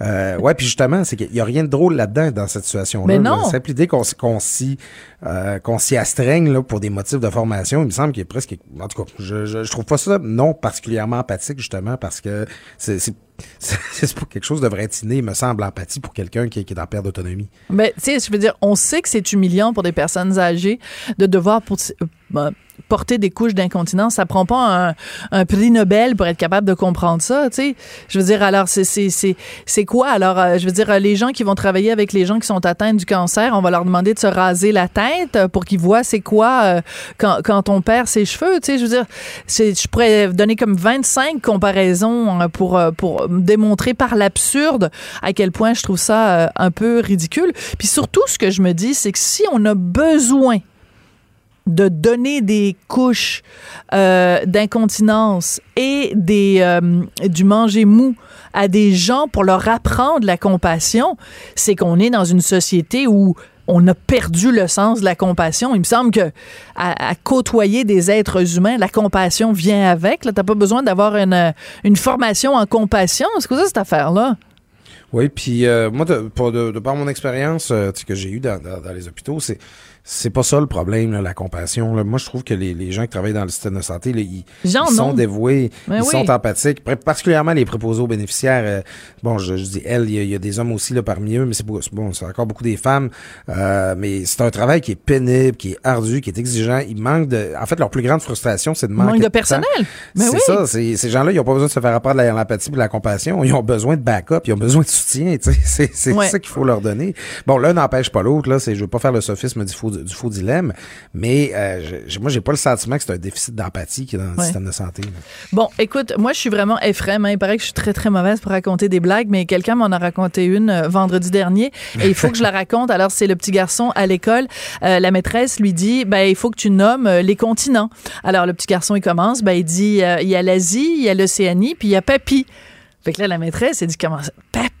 Euh, ouais, puis justement, c'est qu'il y a rien de drôle là-dedans dans cette situation-là. Mais là. non. Simple idée qu'on, s'y euh, qu'on s'y astreigne là, pour des motifs de formation, me semble qu'il est presque. En tout cas, je, je, trouve pas ça non particulièrement empathique, justement, parce que c'est. c'est pas quelque chose de être inné, il me semble, l'empathie pour quelqu'un qui, qui est en perte d'autonomie. Ben, tu sais, je veux dire, on sait que c'est humiliant pour des personnes âgées de devoir pour- euh, porter des couches d'incontinence. Ça prend pas un, prix Nobel pour être capable de comprendre ça, tu sais. Je veux dire, alors, c'est, c'est, c'est, quoi? Alors, euh, je veux dire, les gens qui vont travailler avec les gens qui sont atteints du cancer, on va leur demander de se raser la tête pour qu'ils voient c'est quoi euh, quand, quand on perd ses cheveux, tu sais. Je veux dire, je pourrais donner comme 25 comparaisons euh, pour, euh, pour démontrer par l'absurde à quel point je trouve ça un peu ridicule. Puis surtout, ce que je me dis, c'est que si on a besoin de donner des couches euh, d'incontinence et des euh, du manger mou à des gens pour leur apprendre la compassion, c'est qu'on est dans une société où on a perdu le sens de la compassion. Il me semble que à, côtoyer des êtres humains, la compassion vient avec. Là, t'as pas besoin d'avoir une, une formation en compassion. C'est quoi cette affaire-là? Oui, puis euh, moi, de, par mon expérience euh, que j'ai eue dans, dans, dans les hôpitaux, c'est c'est pas ça le problème, là, la compassion. là. Moi, je trouve que les, les gens qui travaillent dans le système de santé, là, ils, Genre, ils sont non. dévoués, Ben ils oui. sont empathiques, particulièrement les préposés aux bénéficiaires. euh, bon, je, je dis elles, il y, a- il y a des hommes aussi là parmi eux, mais c'est bon, c'est encore beaucoup des femmes. Euh, mais c'est un travail qui est pénible, qui est ardu, qui est exigeant. Il manque de. En fait, leur plus grande frustration, c'est de manquer Manque de personnel. Ben c'est oui. ça. Ces gens-là, ils n'ont pas besoin de se faire apprendre de l'empathie et de la compassion. Ils ont besoin de backup. Ils ont besoin de soutien. c'est Ouais. ça qu'il faut leur donner. Bon, l'un n'empêche pas l'autre. Là, c'est, je veux pas faire le sophisme du faux, du faux dilemme, mais euh, je- moi, j'ai pas le sentiment que c'est un déficit d'empathie qui est dans le Ouais. système de santé. là. Bon, écoute, moi, je suis vraiment effrème. hein. Il paraît que je suis très, très mauvaise pour raconter des blagues, mais quelqu'un m'en a raconté une euh, vendredi dernier et il faut que je la raconte. Alors, c'est le petit garçon à l'école. Euh, la maîtresse lui dit, ben, il faut que tu nommes euh, les continents. Alors, le petit garçon, il commence, ben, il dit, il y a l'Asie, il y a l'Océanie, puis il y a Papy. Fait que là, la maîtresse, elle dit, comment ça? Papy?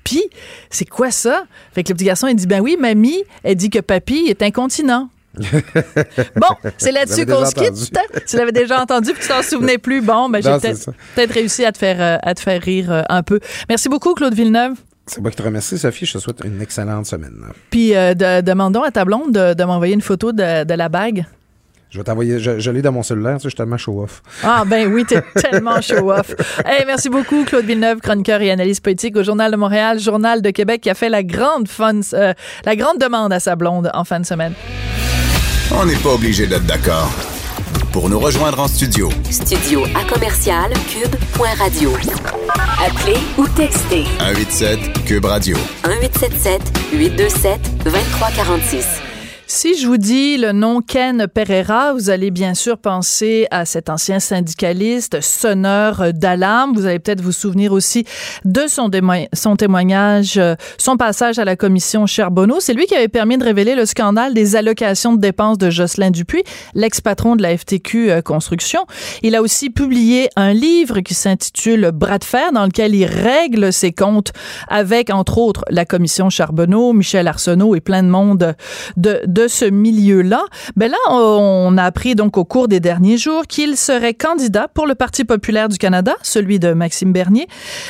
C'est quoi ça? Fait que le petit garçon, il dit, ben oui, mamie, elle dit que papy est incontinent. Bon, c'est là-dessus qu'on se quitte. Tu l'avais déjà entendu, puis tu t'en souvenais plus. Bon, ben, j'ai peut-être réussi à te faire, euh, à te faire rire euh, un peu. Merci beaucoup, Claude Villeneuve. C'est moi qui te remercie, Sophie. Je te souhaite une excellente semaine. Puis euh, de- demandons à ta blonde de, de m'envoyer une photo de, de la bague. Je vais t'envoyer, je, je l'ai dans mon cellulaire, tu sais, je suis tellement show-off. Ah ben oui, t'es tellement show-off. Hey, merci beaucoup, Claude Villeneuve, chroniqueur et analyste politique au Journal de Montréal, Journal de Québec, qui a fait la grande, fun, euh, la grande demande à sa blonde en fin de semaine. On n'est pas obligé d'être d'accord. Pour nous rejoindre en studio, Studio à commercial cube.radio. Appelez ou textez 187 Cube Radio. 1877 827 2346. Si je vous dis le nom Ken Pereira, vous allez bien sûr penser à cet ancien syndicaliste, sonneur d'alarme. Vous allez peut-être vous souvenir aussi de son, témoignage, euh, son passage à la commission Charbonneau. C'est lui qui avait permis de révéler le scandale des allocations de dépenses de Jocelyn Dupuis, l'ex-patron de la FTQ euh, Construction. Il a aussi publié un livre qui s'intitule Bras de fer, dans lequel il règle ses comptes avec, entre autres, la commission Charbonneau, Michel Arsenault et plein de monde de, de ce milieu-là. Ben là, on a appris donc au cours des derniers jours qu'il serait candidat pour le Parti populaire du Canada, celui de Maxime Bernier,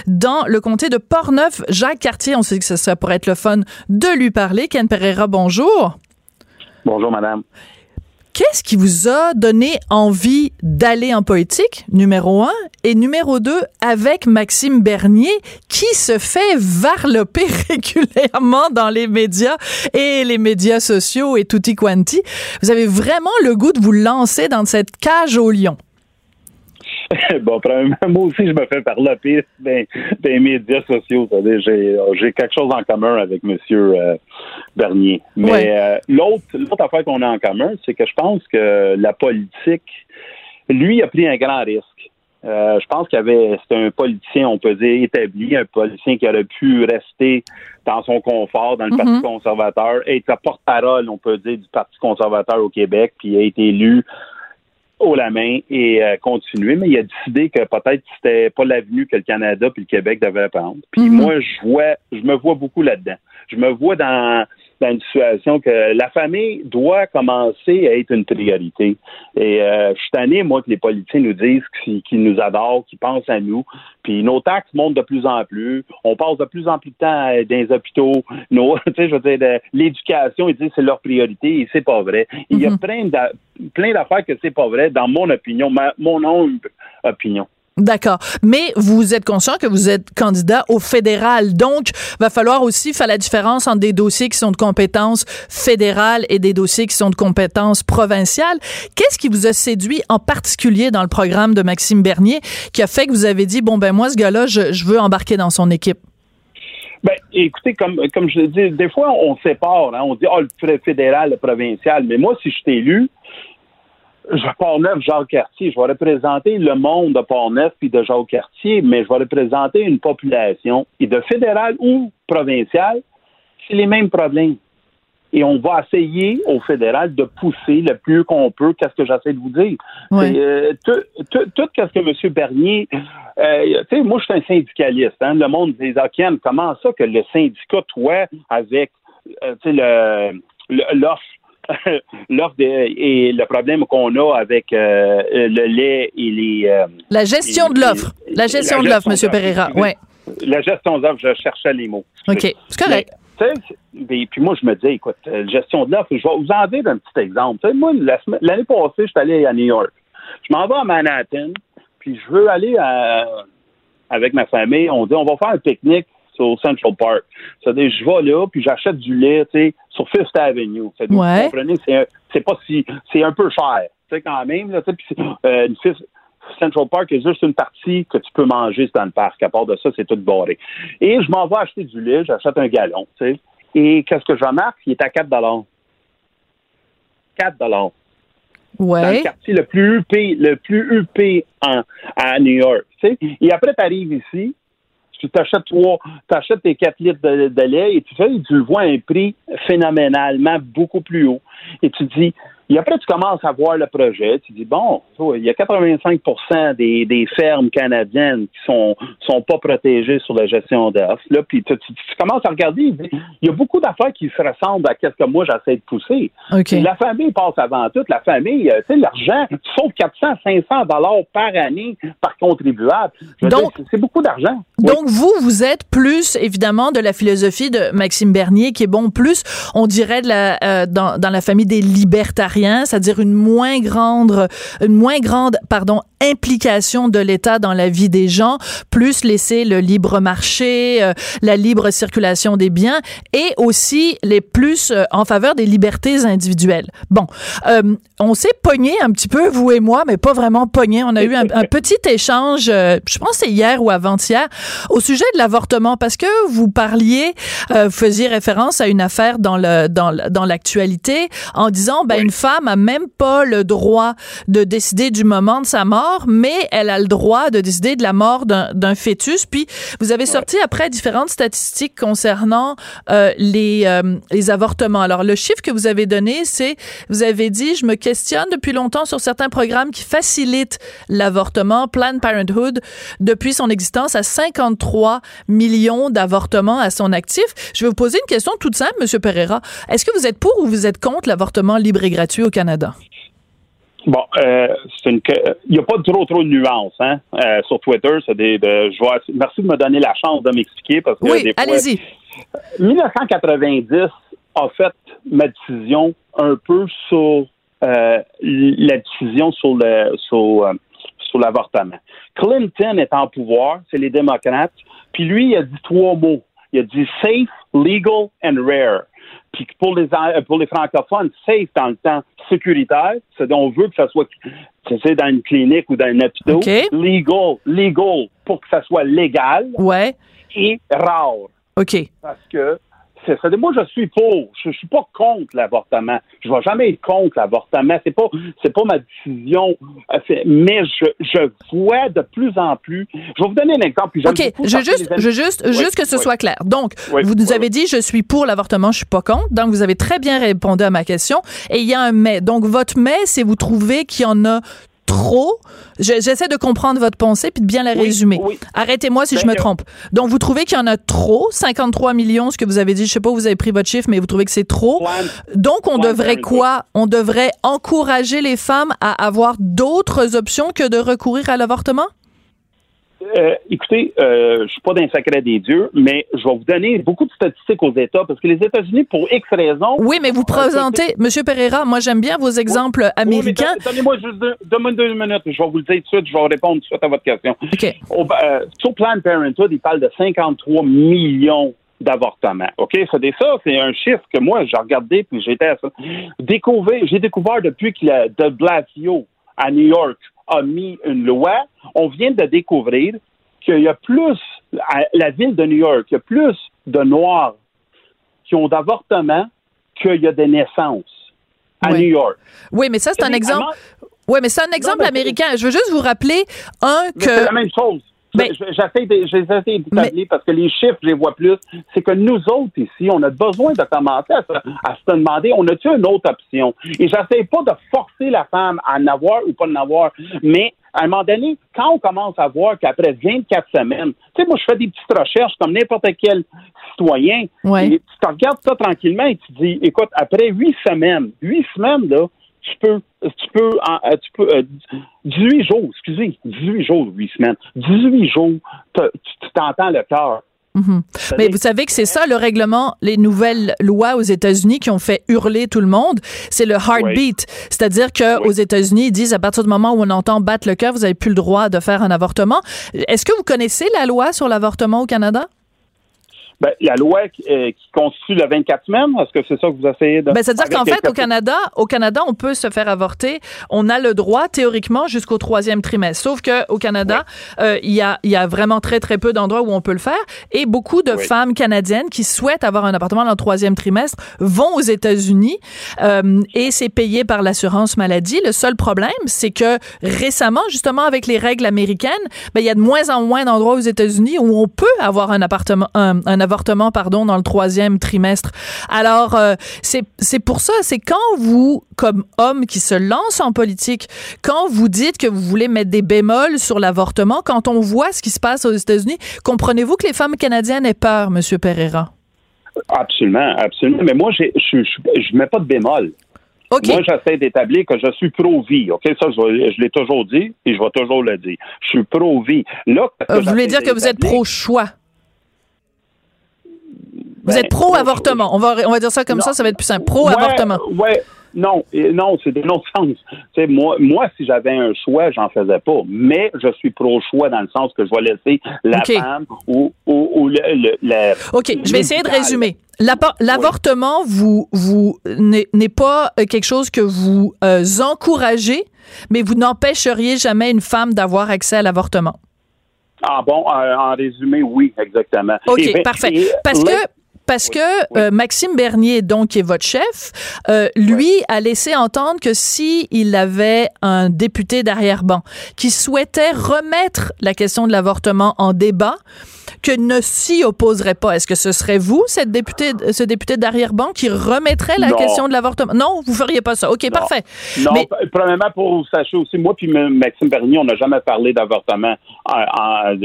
dans le comté de Portneuf. Jacques Cartier, on sait que ça pourrait être le fun de lui parler. Ken Pereira, bonjour. Bonjour, madame. Qu'est-ce qui vous a donné envie d'aller en politique, numéro un, et numéro deux, avec Maxime Bernier, qui se fait varloper régulièrement dans les médias et les médias sociaux et tutti quanti. Vous avez vraiment le goût de vous lancer dans cette cage au lion. bon, premièrement, moi aussi, je me fais parloper des, des médias sociaux. J'ai, j'ai quelque chose en commun avec M. Bernier. Mais Ouais. euh, l'autre, l'autre affaire qu'on a en commun, c'est que je pense que la politique, lui, a pris un grand risque. Euh, je pense qu'il y avait, c'était un politicien, on peut dire, établi, un politicien qui aurait pu rester dans son confort, dans le Parti conservateur, être le porte-parole, on peut dire, du Parti conservateur au Québec, puis a été élu haut la main et euh, continuer, mais il a décidé que peut-être c'était pas l'avenue que le Canada puis le Québec devaient prendre. Puis Mhm. moi, je vois, je me vois beaucoup là-dedans. Je me vois dans, dans une situation que la famille doit commencer à être une priorité. Et euh, je suis tanné, moi, que les politiciens nous disent qu'ils nous adorent, qu'ils pensent à nous. Puis nos taxes montent de plus en plus. On passe de plus en plus de temps euh, dans les hôpitaux. Nos, je veux dire, de- l'éducation, ils disent que c'est leur priorité et c'est pas vrai. Il y a Mhm. plein d'affaires que c'est pas vrai, dans mon opinion, ma- mon humble opinion. D'accord. Mais vous êtes conscient que vous êtes candidat au fédéral. Donc, va falloir aussi faire la différence entre des dossiers qui sont de compétences fédérales et des dossiers qui sont de compétences provinciales. Qu'est-ce qui vous a séduit en particulier dans le programme de Maxime Bernier qui a fait que vous avez dit, bon, ben moi, ce gars-là, je, veux embarquer dans son équipe? Ben, écoutez, comme, je le dis, des fois, on sépare. Hein, on dit, oh, le fédéral, le provincial. Mais moi, si je suis élu, je Port-Neuf, Jacques Cartier, je vais représenter le monde de Port-Neuf puis de Jacques Cartier, mais je vais représenter une population, et de fédéral ou provincial, c'est les mêmes problèmes. Et on va essayer au fédéral de pousser le plus qu'on peut. Qu'est-ce que j'essaie de vous dire? Oui. Euh, tout, ce que M. Bernier, euh, tu sais, moi, je suis un syndicaliste. Hein, le monde des Okian, comment ça que le syndicat, toi, avec, euh, le- l'offre, l'offre de- et le problème qu'on a avec euh, le lait et les... euh, La gestion de et- l'offre. La gestion la de l'offre, de l'offre, Pereira. Ouais. la gestion d'offre, je cherchais les mots. OK. C'est correct. Mais, sais, c'est- puis, moi, je me dis, écoute, euh, gestion de l'offre, je vais vous en dire un petit exemple. Moi, la l'année passée, je suis allé à New York. Je m'en vais à Manhattan, puis je veux aller à- avec ma famille. On dit, on va faire un pique-nique sur Central Park. C'est-à-dire, je vais là, puis j'achète du lait, tu sais, sur Fifth Avenue. C'est-à-dire, Ouais. Vous comprenez, c'est pas si, c'est un peu cher, tu sais, quand même, là, tu sais, puis euh, une Fifth- Central Park est juste une partie que tu peux manger dans le parc. À part de ça, c'est tout barré. Et je m'en vais acheter du lait, j'achète un gallon, tu sais. Et qu'est-ce que je remarque? Il est à 4 4 dans le Ouais. quartier le plus huppé, le plus huppé en, à New York. Tu sais. Et après, tu arrives ici, tu t'achètes trois, t'achètes tes 4 litres de, lait et tu fais, tu le vois un prix phénoménalement beaucoup plus haut. Et tu dis, Et après, tu commences à voir le projet. Tu dis, bon, il y a 85 des, des fermes canadiennes qui sont sont pas protégées sur la gestion d'offres. Là, puis tu, commences à regarder. Il y a beaucoup d'affaires qui se ressemblent à ce que moi j'essaie de pousser. La famille passe avant tout. La famille, euh, tu sais, l'argent, tu sauves 400, 500 dollars par année par contribuable. Donc, c'est beaucoup d'argent. Donc, vous, vous êtes plus, évidemment, de la philosophie de Maxime Bernier, qui est bon plus, on dirait, de la, euh, dans, dans la famille des libertariens c'est-à-dire une moins grande, une moins grande, pardon, implication de l'État dans la vie des gens, plus laisser le libre marché, euh, la libre circulation des biens et aussi les plus euh, en faveur des libertés individuelles. Bon, euh, on s'est pogné un petit peu, vous et moi, mais pas vraiment pogné. On a eu un, petit échange, je pense c'est hier ou avant-hier, au sujet de l'avortement parce que vous parliez, vous faisiez référence à une affaire dans le dans, dans l'actualité en disant ben une femme a même pas le droit de décider du moment de sa mort mais elle a le droit de décider de la mort d'un fœtus. Puis vous avez sorti après différentes statistiques concernant euh, les, euh, les avortements. Alors le chiffre que vous avez donné, c'est vous avez dit je me questionne depuis longtemps sur certains programmes qui facilitent l'avortement. Planned Parenthood depuis son existence a 53 millions d'avortements à son actif. Je vais vous poser une question toute simple, Monsieur Pereira. Est-ce que vous êtes pour ou vous êtes contre l'avortement libre et gratuit au Canada? Bon, euh, c'est une, il n'y a pas trop trop de nuances hein, euh, sur Twitter. C'est des, de, je merci de me donner la chance de m'expliquer parce que oui, allez-y. 1990 a fait ma décision un peu sur euh, la décision sur le sur, euh, sur l'avortement. Clinton est en pouvoir, c'est les démocrates, puis lui il a dit trois mots. Il a dit safe, legal and rare. Puis pour les pour les francophones, safe dans le temps sécuritaire, c'est on veut que ça soit c'est dans une clinique ou dans un hôpital. Legal, legal pour que ça soit légal. Ouais. Et rare. OK. Parce que c'est. Moi, je suis pour. Je, suis pas contre l'avortement. Je vais jamais être contre l'avortement. C'est pas, c'est pas ma décision. Euh, mais je, je vois de plus en plus. Je vais vous donner un exemple. OK. Je juste, je juste, juste que ce soit clair. Donc, vous nous avez dit, je suis pour l'avortement, je suis pas contre. Donc, vous avez très bien répondu à ma question. Et il y a un mais. Donc, votre mais, c'est vous trouvez qu'il y en a trop. J'essaie de comprendre votre pensée puis de bien la résumer. Arrêtez-moi si je me trompe. Donc, vous trouvez qu'il y en a trop, 53 millions, ce que vous avez dit, je sais pas où vous avez pris votre chiffre, mais vous trouvez que c'est trop. Donc, on devrait quoi? On devrait encourager les femmes à avoir d'autres options que de recourir à l'avortement? Euh, écoutez, euh, je suis pas d'un sacré des dieux, mais je vais vous donner beaucoup de statistiques aux États parce que les États-Unis, pour X raisons. Oui, mais vous présentez, Monsieur Pereira, moi j'aime bien vos exemples américains. Donnez-moi juste deux, deux, minutes, je vais vous le dire tout de suite, je vais répondre tout de suite à votre question. OK. Euh, sur Planned Parenthood, il parle de 53 millions d'avortements. OK? C'est ça, c'est un chiffre que moi, j'ai regardé puis j'étais à ça. Découvert, j'ai découvert depuis que la, de Blasio à New York a mis une loi, on vient de découvrir qu'il y a plus, à la ville de New York, il y a plus de Noirs qui ont d'avortements qu'il y a de naissances à New York. Oui, mais ça, c'est un exemple. Oui, mais c'est un exemple américain. Je veux juste vous rappeler, un, que. C'est la même chose. J'essaie d'établir parce que les chiffres, je les vois plus. C'est que nous autres ici, on a besoin de commencer à se, demander, on a-tu une autre option? Et j'essaie pas de forcer la femme à en avoir ou pas en avoir, mais à un moment donné, quand on commence à voir qu'après 24 semaines, tu sais, moi, je fais des petites recherches comme n'importe quel citoyen. Et tu te regardes ça tranquillement et tu dis, écoute, après huit semaines, huit semaines, là, tu peux, tu peux, euh, tu peux, 18 euh, jours, excusez, 18 jours, 8 semaines, 18 jours, tu t'entends le cœur. Mhm. Mais vous savez que c'est ça le règlement, les nouvelles lois aux États-Unis qui ont fait hurler tout le monde, c'est le heartbeat, c'est-à-dire que aux États-Unis ils disent à partir du moment où on entend battre le cœur, vous avez plus le droit de faire un avortement. Est-ce que vous connaissez la loi sur l'avortement au Canada? Ben, la loi euh, qui, constitue le 24 semaines, est-ce que c'est ça que vous essayez de... Ben, C'est-à-dire qu'en fait, au Canada, au Canada, on peut se faire avorter. On a le droit, théoriquement, jusqu'au troisième trimestre. Sauf qu'au Canada, euh, il y, a, y a vraiment très, très peu d'endroits où on peut le faire. Et beaucoup de femmes canadiennes qui souhaitent avoir un appartement dans le troisième trimestre vont aux États-Unis euh, et c'est payé par l'assurance maladie. Le seul problème, c'est que récemment, justement, avec les règles américaines, ben, il y a de moins en moins d'endroits aux États-Unis où on peut avoir un appartement, un, un l'avortement, pardon, dans le troisième trimestre. Alors, euh, c'est pour ça, c'est quand vous, comme homme qui se lance en politique, quand vous dites que vous voulez mettre des bémols sur l'avortement, quand on voit ce qui se passe aux États-Unis, comprenez-vous que les femmes canadiennes aient peur, Monsieur Pereira? Absolument, absolument. Mais moi, je je mets pas de bémol. Moi, j'essaie d'établir que je suis pro-vie. OK? Ça, je, l'ai toujours dit et je vais toujours le dire. Je suis pro-vie. Là, euh, vous voulez dire que vous êtes pro-choix? Vous êtes ben, pro-avortement. On va, on va dire ça comme ça, ça va être plus simple. Pro-avortement. Ouais, non, non, c'est de l'autre sens. moi, moi, si j'avais un choix, j'en faisais pas. Mais je suis pro-choix dans le sens que je vais laisser la femme ou, ou, le, OK, je vais essayer de résumer. L'avortement, vous, vous n'est pas euh, quelque chose que vous euh, encouragez, mais vous n'empêcheriez jamais une femme d'avoir accès à l'avortement. Ah bon, euh, en résumé, oui, exactement. OK, parfait. Parce que parce que euh, Maxime Bernier, donc qui est votre chef, euh, lui a laissé entendre que si il avait un député d'arrière-ban qui souhaitait remettre la question de l'avortement en débat, que ne s'y opposerait pas. Est-ce que ce serait vous, cette députée, ce député d'arrière-ban, qui remettrait la question de l'avortement? Non, vous feriez pas ça. OK, parfait. Non, Mais... premièrement, pour vous sachiez aussi, moi puis Maxime Bernier, on n'a jamais parlé d'avortement en,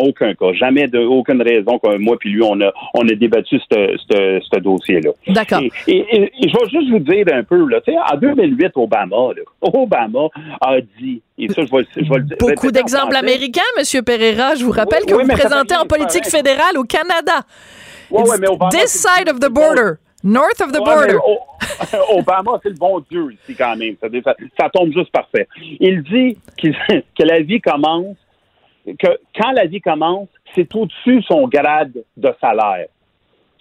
aucun cas. Jamais de aucune raison que moi puis lui, on a, on a débattu ce dossier-là. D'accord. Et, je vais juste vous dire un peu, là, en 2008, Obama, Obama a dit, et ça, je vais, je vais le dire. Beaucoup d'exemples américains, M. Pereira. Je vous rappelle que vous présentez en politique fédérale au Canada. this side of the border. North of the border. Obama, c'est le bon Dieu ici quand même. Ça, tombe juste parfait. Il dit que la vie commence, que quand la vie commence, c'est au-dessus son grade de salaire.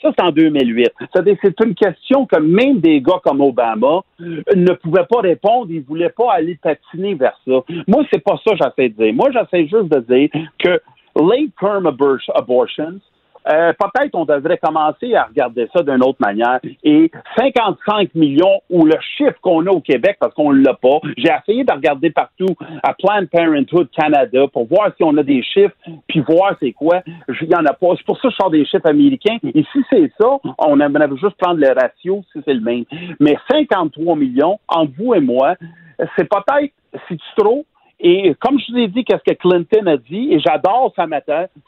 Ça, c'est en 2008. C'est une question que même des gars comme Obama ne pouvaient pas répondre. Ils voulaient pas aller patiner vers ça. Moi, c'est pas ça que j'essaie de dire. Moi, j'essaie juste de dire que late-term abortions, euh, peut-être on devrait commencer à regarder ça d'une autre manière. Et 55 millions, ou le chiffre qu'on a au Québec, parce qu'on ne l'a pas, j'ai essayé de regarder partout à Planned Parenthood Canada pour voir si on a des chiffres, puis voir c'est quoi. Il n'y en a pas. C'est pour ça que je sors des chiffres américains. Et si c'est ça, on aimerait juste prendre le ratio si c'est le même. Mais 53 millions, entre vous et moi, c'est peut-être, c'est trop, et comme je vous ai dit, qu'est-ce que Clinton a dit, et j'adore sa,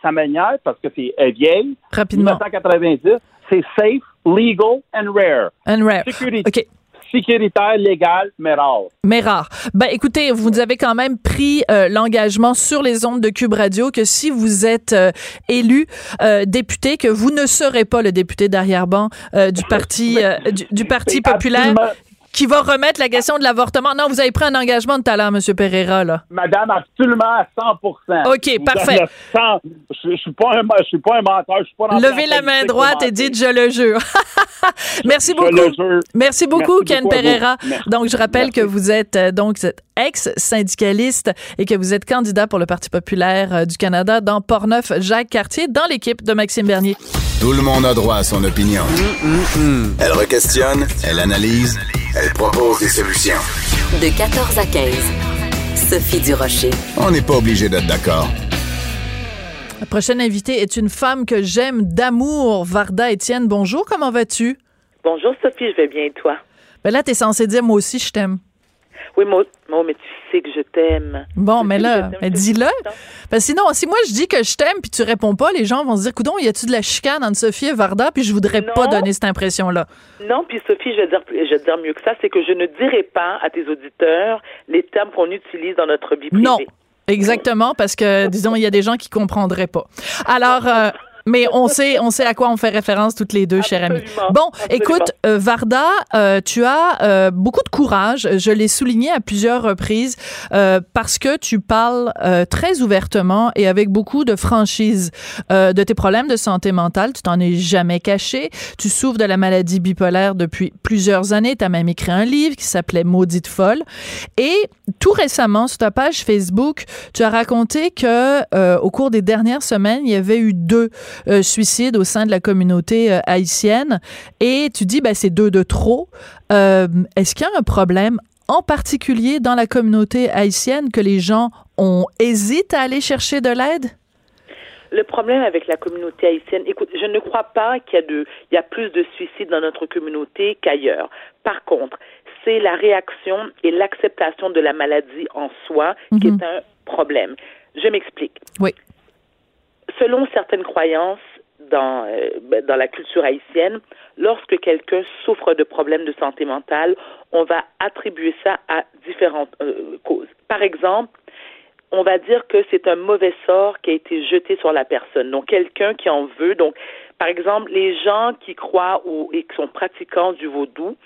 sa manière parce que c'est vieille. Rapidement. 1990, c'est safe, legal and rare. And rare. Sécurité. sécuritaire, légal, mais rare. Mais rare. Ben, écoutez, vous avez quand même pris euh, l'engagement sur les ondes de Cube Radio que si vous êtes euh, élu euh, député, que vous ne serez pas le député d'arrière-ban du parti du, du, parti populaire qui va remettre la question de l'avortement. Non, vous avez pris un engagement de talent, M. Pereira, là. Madame, absolument à 100 OK, parfait. je, ne suis pas un, je suis pas un menteur, je suis pas Levez la main droite et dites je le jure. Merci beaucoup. Merci beaucoup, Ken Pereira. Donc, je rappelle que vous êtes euh, donc ex-syndicaliste et que vous êtes candidat pour le Parti populaire euh, du Canada dans Portneuf, Jacques Cartier, dans l'équipe de Maxime Bernier. Tout le monde a droit à son opinion. Mm, mm, mm. Elle requestionne, elle analyse, elle propose des solutions. De 14 à 15, Sophie Durocher. On n'est pas obligé d'être d'accord. La prochaine invitée est une femme que j'aime d'amour, Varda Étienne. Bonjour, comment vas-tu? Bonjour Sophie, je vais bien et toi? Ben là, t'es censée dire moi aussi je t'aime. Oui, moi, mais tu sais que je t'aime. Bon, mais là, dis-le. Parce que sinon, si moi je dis que je t'aime puis tu réponds pas, les gens vont se dire, coudon, y a-tu de la chicane entre Sophie et Varda? Puis je voudrais pas donner cette impression-là. Non, puis Sophie, je vais, dire, je vais dire mieux que ça, c'est que je ne dirai pas à tes auditeurs les termes qu'on utilise dans notre vie privée. Non. Exactement, parce que, disons, il y a des gens qui comprendraient pas. Alors, euh, mais on sait, on sait à quoi on fait référence toutes les deux, chère amie. Bon, écoute, euh, Varda, euh, tu as euh, beaucoup de courage. Je l'ai souligné à plusieurs reprises parce que tu parles très ouvertement et avec beaucoup de franchise de tes problèmes de santé mentale. Tu t'en es jamais caché. Tu souffres de la maladie bipolaire depuis plusieurs années. Tu as même écrit un livre qui s'appelait Maudite folle. Et tout récemment, sur ta page Facebook, tu as raconté que au cours des dernières semaines, il y avait eu deux euh, suicide au sein de la communauté euh, haïtienne. Et tu dis, ben, c'est deux de trop. Euh, est-ce qu'il y a un problème en particulier dans la communauté haïtienne que les gens ont hésité à aller chercher de l'aide? Le problème avec la communauté haïtienne, écoute, je ne crois pas qu'il y a de, il y a plus de suicides dans notre communauté qu'ailleurs. Par contre, c'est la réaction et l'acceptation de la maladie en soi qui est un problème. Je m'explique. Oui. Selon certaines croyances dans, euh, ben, dans la culture haïtienne, lorsque quelqu'un souffre de problèmes de santé mentale, on va attribuer ça à différentes euh, causes. Par exemple, on va dire que c'est un mauvais sort qui a été jeté sur la personne. Donc, quelqu'un qui en veut. Donc, par exemple, les gens qui croient ou et qui sont pratiquants du vaudou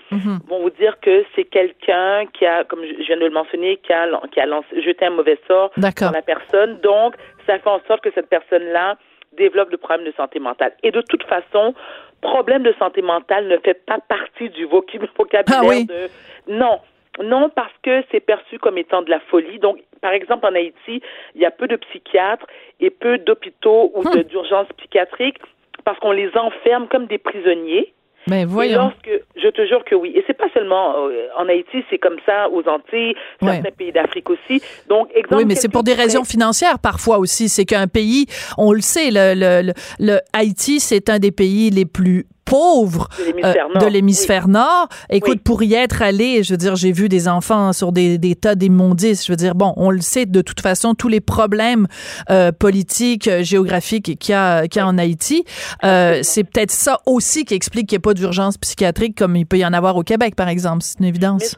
vont vous dire que c'est quelqu'un qui a, comme je viens de le mentionner, qui a, qui a lancé, jeté un mauvais sort D'accord. sur la personne. Donc, ça fait en sorte que cette personne-là développe de problèmes de santé mentale. Et de toute façon, problème de santé mentale ne fait pas partie du voc- vocabulaire Ah oui. de... Non. Non, parce que c'est perçu comme étant de la folie. Donc, par exemple, en Haïti, il y a peu de psychiatres et peu d'hôpitaux ou de- d'urgences psychiatriques parce qu'on les enferme comme des prisonniers. Ben Et voyons. lorsque, je te jure que oui. Et c'est pas seulement euh, en Haïti, c'est comme ça aux Antilles, certains Ouais. pays d'Afrique aussi. Donc, exemple. Oui, mais c'est pour des raisons financières parfois aussi. C'est qu'un pays, on le sait, le, le, le, le Haïti, c'est un des pays les plus pauvres De l'hémisphère euh, nord. Écoute, Oui. pour y être allé, je veux dire, j'ai vu des enfants sur des, des tas d'immondices. Je veux dire, bon, on le sait de toute façon, tous les problèmes euh, politiques, euh, géographiques qu'il y a, qu'il y a en Haïti, euh, c'est peut-être ça aussi qui explique qu'il n'y a pas d'urgence psychiatrique comme il peut y en avoir au Québec, par exemple. C'est une évidence.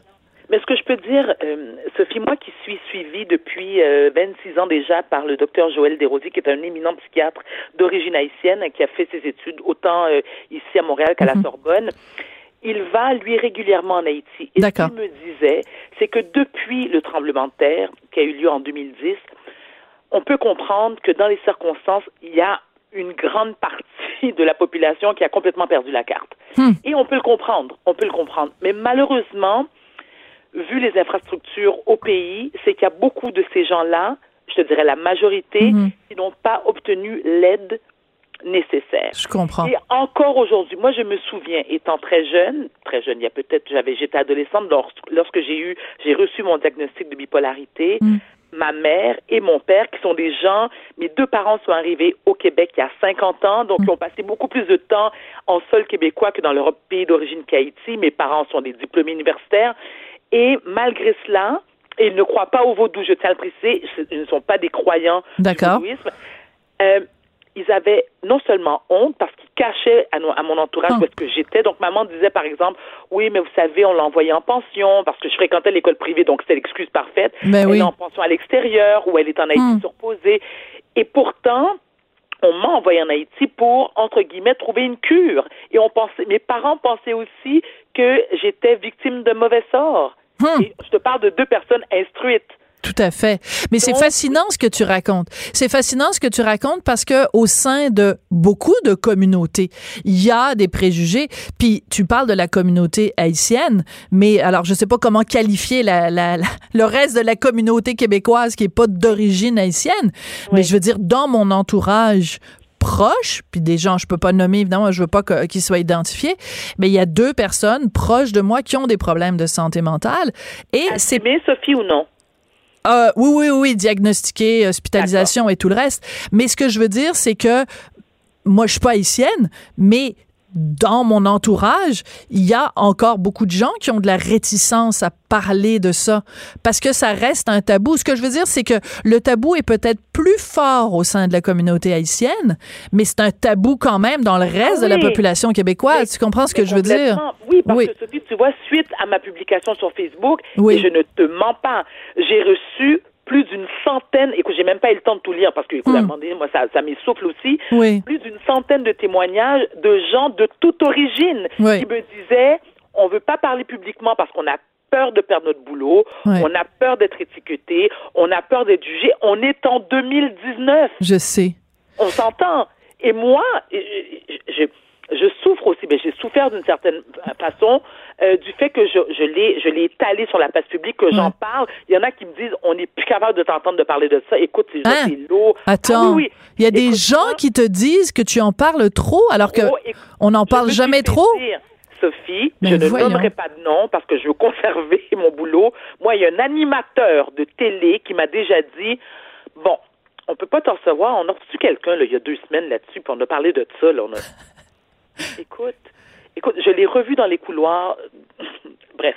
Mais ce que je peux dire, euh, Sophie, moi qui suis suivie depuis euh, 26 ans déjà par le docteur Joël Desrosiers, qui est un éminent psychiatre d'origine haïtienne, qui a fait ses études autant euh, ici à Montréal qu'à la Sorbonne, il va, lui, régulièrement en Haïti. Et ce qu'il me disait, c'est que depuis le tremblement de terre qui a eu lieu en 2010, on peut comprendre que dans les circonstances, il y a une grande partie de la population qui a complètement perdu la carte. Et on peut le comprendre, on peut le comprendre. Mais malheureusement, vu les infrastructures au pays, c'est qu'il y a beaucoup de ces gens-là, je te dirais la majorité, qui n'ont pas obtenu l'aide nécessaire. Je comprends. Et encore aujourd'hui, moi je me souviens, étant très jeune, très jeune, il y a peut-être, j'avais, j'étais adolescente lorsque, lorsque j'ai eu, j'ai reçu mon diagnostic de bipolarité. Ma mère et mon père, qui sont des gens, mes deux parents sont arrivés au Québec il y a 50 ans, donc ils ont passé beaucoup plus de temps en sol québécois que dans leur pays d'origine qu'Haïti. Mes parents sont des diplômés universitaires. Et malgré cela, et ils ne croient pas au vaudou, je tiens à le préciser, ils ne sont pas des croyants du vaudouisme. Euh, ils avaient non seulement honte parce qu'ils cachaient à, no- à mon entourage Ah. où est-ce que j'étais. Donc maman disait par exemple, oui, mais vous savez, on l'a envoyée en pension parce que je fréquentais l'école privée, donc c'était l'excuse parfaite. Ben elle oui. est en pension à l'extérieur ou elle est en Haïti Hmm. surposée. Et pourtant, on m'a envoyé en Haïti pour, entre guillemets, trouver une cure. Et on pensait, mes parents pensaient aussi que j'étais victime de mauvais sort. Hmm. Et je te parle de deux personnes instruites. Tout à fait. Mais c'est fascinant ce que tu racontes. C'est fascinant ce que tu racontes parce que au sein de beaucoup de communautés, il y a des préjugés. Puis tu parles de la communauté haïtienne, mais alors je sais pas comment qualifier la, la- la- le reste de la communauté québécoise qui est pas d'origine haïtienne. Mais je veux dire dans mon entourage proche, puis des gens, je peux pas nommer, évidemment, je veux pas qu'ils soient identifiés, mais il y a deux personnes proches de moi qui ont des problèmes de santé mentale. Et c'est Assumé, Sophie, ou non? euh, oui, oui, oui, diagnostiqué, hospitalisation et tout le reste. Mais ce que je veux dire, c'est que moi, je suis pas haïtienne, mais dans mon entourage, il y a encore beaucoup de gens qui ont de la réticence à parler de ça parce que ça reste un tabou. Ce que je veux dire, c'est que le tabou est peut-être plus fort au sein de la communauté haïtienne, mais c'est un tabou quand même dans le reste de la population québécoise. tu comprends ce que je veux dire? Oui, parce Oui. que Sophie, tu vois, suite à ma publication sur Facebook, Oui. et je ne te mens pas, j'ai reçu plus d'une centaine, écoute, j'ai même pas eu le temps de tout lire parce que, écoute, à un moment donné, moi, ça, ça m'essouffle aussi, Hmm. Oui. plus d'une centaine de témoignages de gens de toute origine Oui. qui me disaient, on veut pas parler publiquement parce qu'on a peur de perdre notre boulot, on a peur d'être étiqueté, on a peur d'être jugé. On est en 2019. Je sais. On s'entend. Et moi, je, je, je souffre aussi, mais j'ai souffert d'une certaine façon euh, du fait que je, je l'ai je l'ai étalé sur la place publique, que j'en parle. Il y en a qui me disent on n'est plus capable de t'entendre de parler de ça. Écoute, c'est Hein? lourd. Attends, Ah oui, oui. il y a des gens qui te disent que tu en parles trop alors que oh, écoute, on n'en parle jamais trop. dire, Sophie, Mais je ne voyons. nommerai pas de nom parce que je veux conserver mon boulot. Moi, il y a un animateur de télé qui m'a déjà dit bon, on peut pas te recevoir. On a reçu quelqu'un il y a deux semaines là-dessus, puis on a parlé de ça. Là, on a... écoute, écoute, je l'ai revu dans les couloirs. Bref,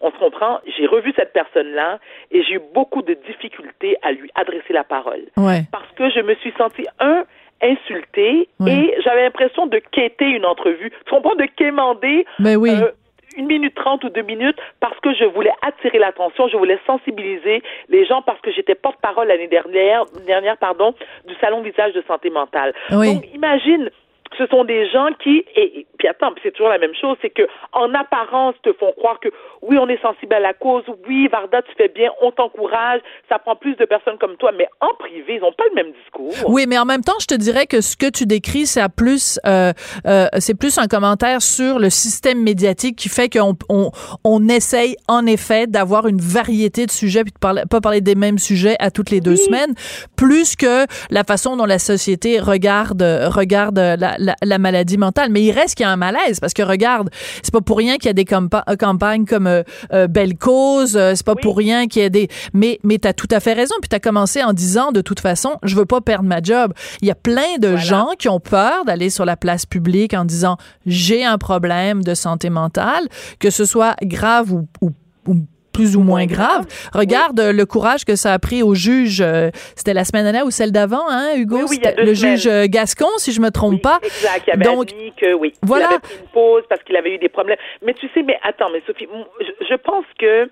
on se comprend. J'ai revu cette personne-là et j'ai eu beaucoup de difficultés à lui adresser la parole. Ouais. Parce que je me suis sentie, un, insultée Ouais. et j'avais l'impression de quêter une entrevue. Tu comprends? De quémander Ben oui. euh, une minute trente ou deux minutes parce que je voulais attirer l'attention, je voulais sensibiliser les gens parce que j'étais porte-parole l'année dernière, dernière pardon, du salon visage de santé mentale. Oui. Donc imagine, ce sont des gens qui et, et- puis attends, c'est toujours la même chose, c'est que en apparence te font croire que oui, on est sensible à la cause, oui, Varda, tu fais bien, on t'encourage, ça prend plus de personnes comme toi, mais en privé, ils n'ont pas le même discours. Oui, mais en même temps, je te dirais que ce que tu décris, c'est plus, euh, euh, c'est plus un commentaire sur le système médiatique qui fait qu'on on, on essaye en effet d'avoir une variété de sujets puis de parler, pas parler des mêmes sujets à toutes les deux semaines, plus que la façon dont la société regarde regarde la, la, la maladie mentale. Mais il reste qu'il y a un malaise parce que regarde, c'est pas pour rien qu'il y a des campa- euh, campagnes comme euh, euh, Belle Cause, euh, c'est pas Oui. pour rien qu'il y a des. Mais mais t'as tout à fait raison. Puis t'as commencé en disant de toute façon, je veux pas perdre ma job. Il y a plein de Voilà. gens qui ont peur d'aller sur la place publique en disant j'ai un problème de santé mentale, que ce soit grave ou, ou, ou plus ou moins grave. Regarde euh, le courage que ça a pris au juge. euh, C'était la semaine dernière ou celle d'avant, hein, Hugo? Oui, oui, il y a C'était deux le semaines. juge euh, Gascon, si je me trompe pas. Exact. Il avait Donc, admis que oui. voilà. Il avait pris une pause parce qu'il avait eu des problèmes. Mais tu sais, mais attends, mais Sophie, je, je pense que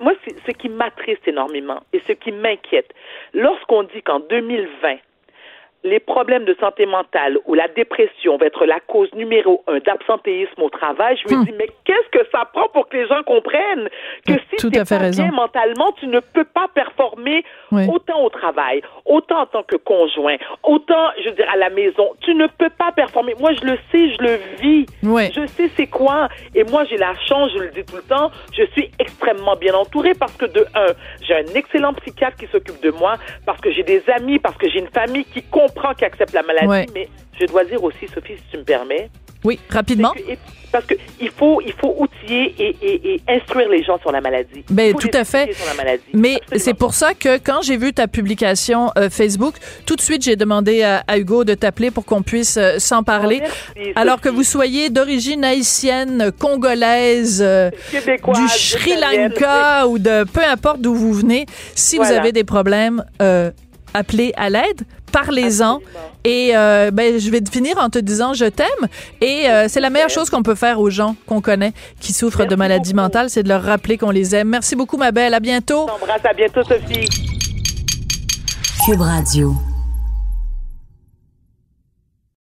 moi, ce qui m'attriste énormément et ce qui m'inquiète, lorsqu'on dit qu'en 2020, les problèmes de santé mentale ou la dépression va être la cause numéro un d'absentéisme au travail, je me Hmm. dis, mais qu'est-ce que ça prend pour que les gens comprennent que si tu fait pas raison. bien mentalement, tu ne peux pas performer Oui. autant au travail, autant en tant que conjoint, autant, je veux dire, à la maison. Tu ne peux pas performer. Moi, je le sais, je le vis. Oui. Je sais c'est quoi. Et moi, j'ai la chance, je le dis tout le temps, je suis extrêmement bien entourée parce que de un, j'ai un excellent psychiatre qui s'occupe de moi, parce que j'ai des amis, parce que j'ai une famille qui comprend, qui accepte la maladie. Ouais. Mais je dois dire aussi, Sophie, si tu me permets, Oui, rapidement. que- et- parce que il faut, il faut outiller et, et- et instruire les gens sur la maladie. Ben, tout à fait. Mais c'est pour ça que quand j'ai vu ta publication euh, Facebook, tout de suite j'ai demandé à, à Hugo de t'appeler pour qu'on puisse euh, s'en parler. Merci, Alors que vous soyez d'origine haïtienne, congolaise, euh, du Sri. Lanka ou de peu importe d'où vous venez, si vous avez des problèmes, euh, appelez à l'aide, parlez-en. Et euh, ben, je vais finir en te disant je t'aime. Et euh, c'est la meilleure chose qu'on peut faire aux gens qu'on connaît qui souffrent de maladies beaucoup. mentales, c'est de leur rappeler qu'on les aime. Merci beaucoup, ma belle. À bientôt. T'embrasse, à bientôt, Sophie. Cube Radio.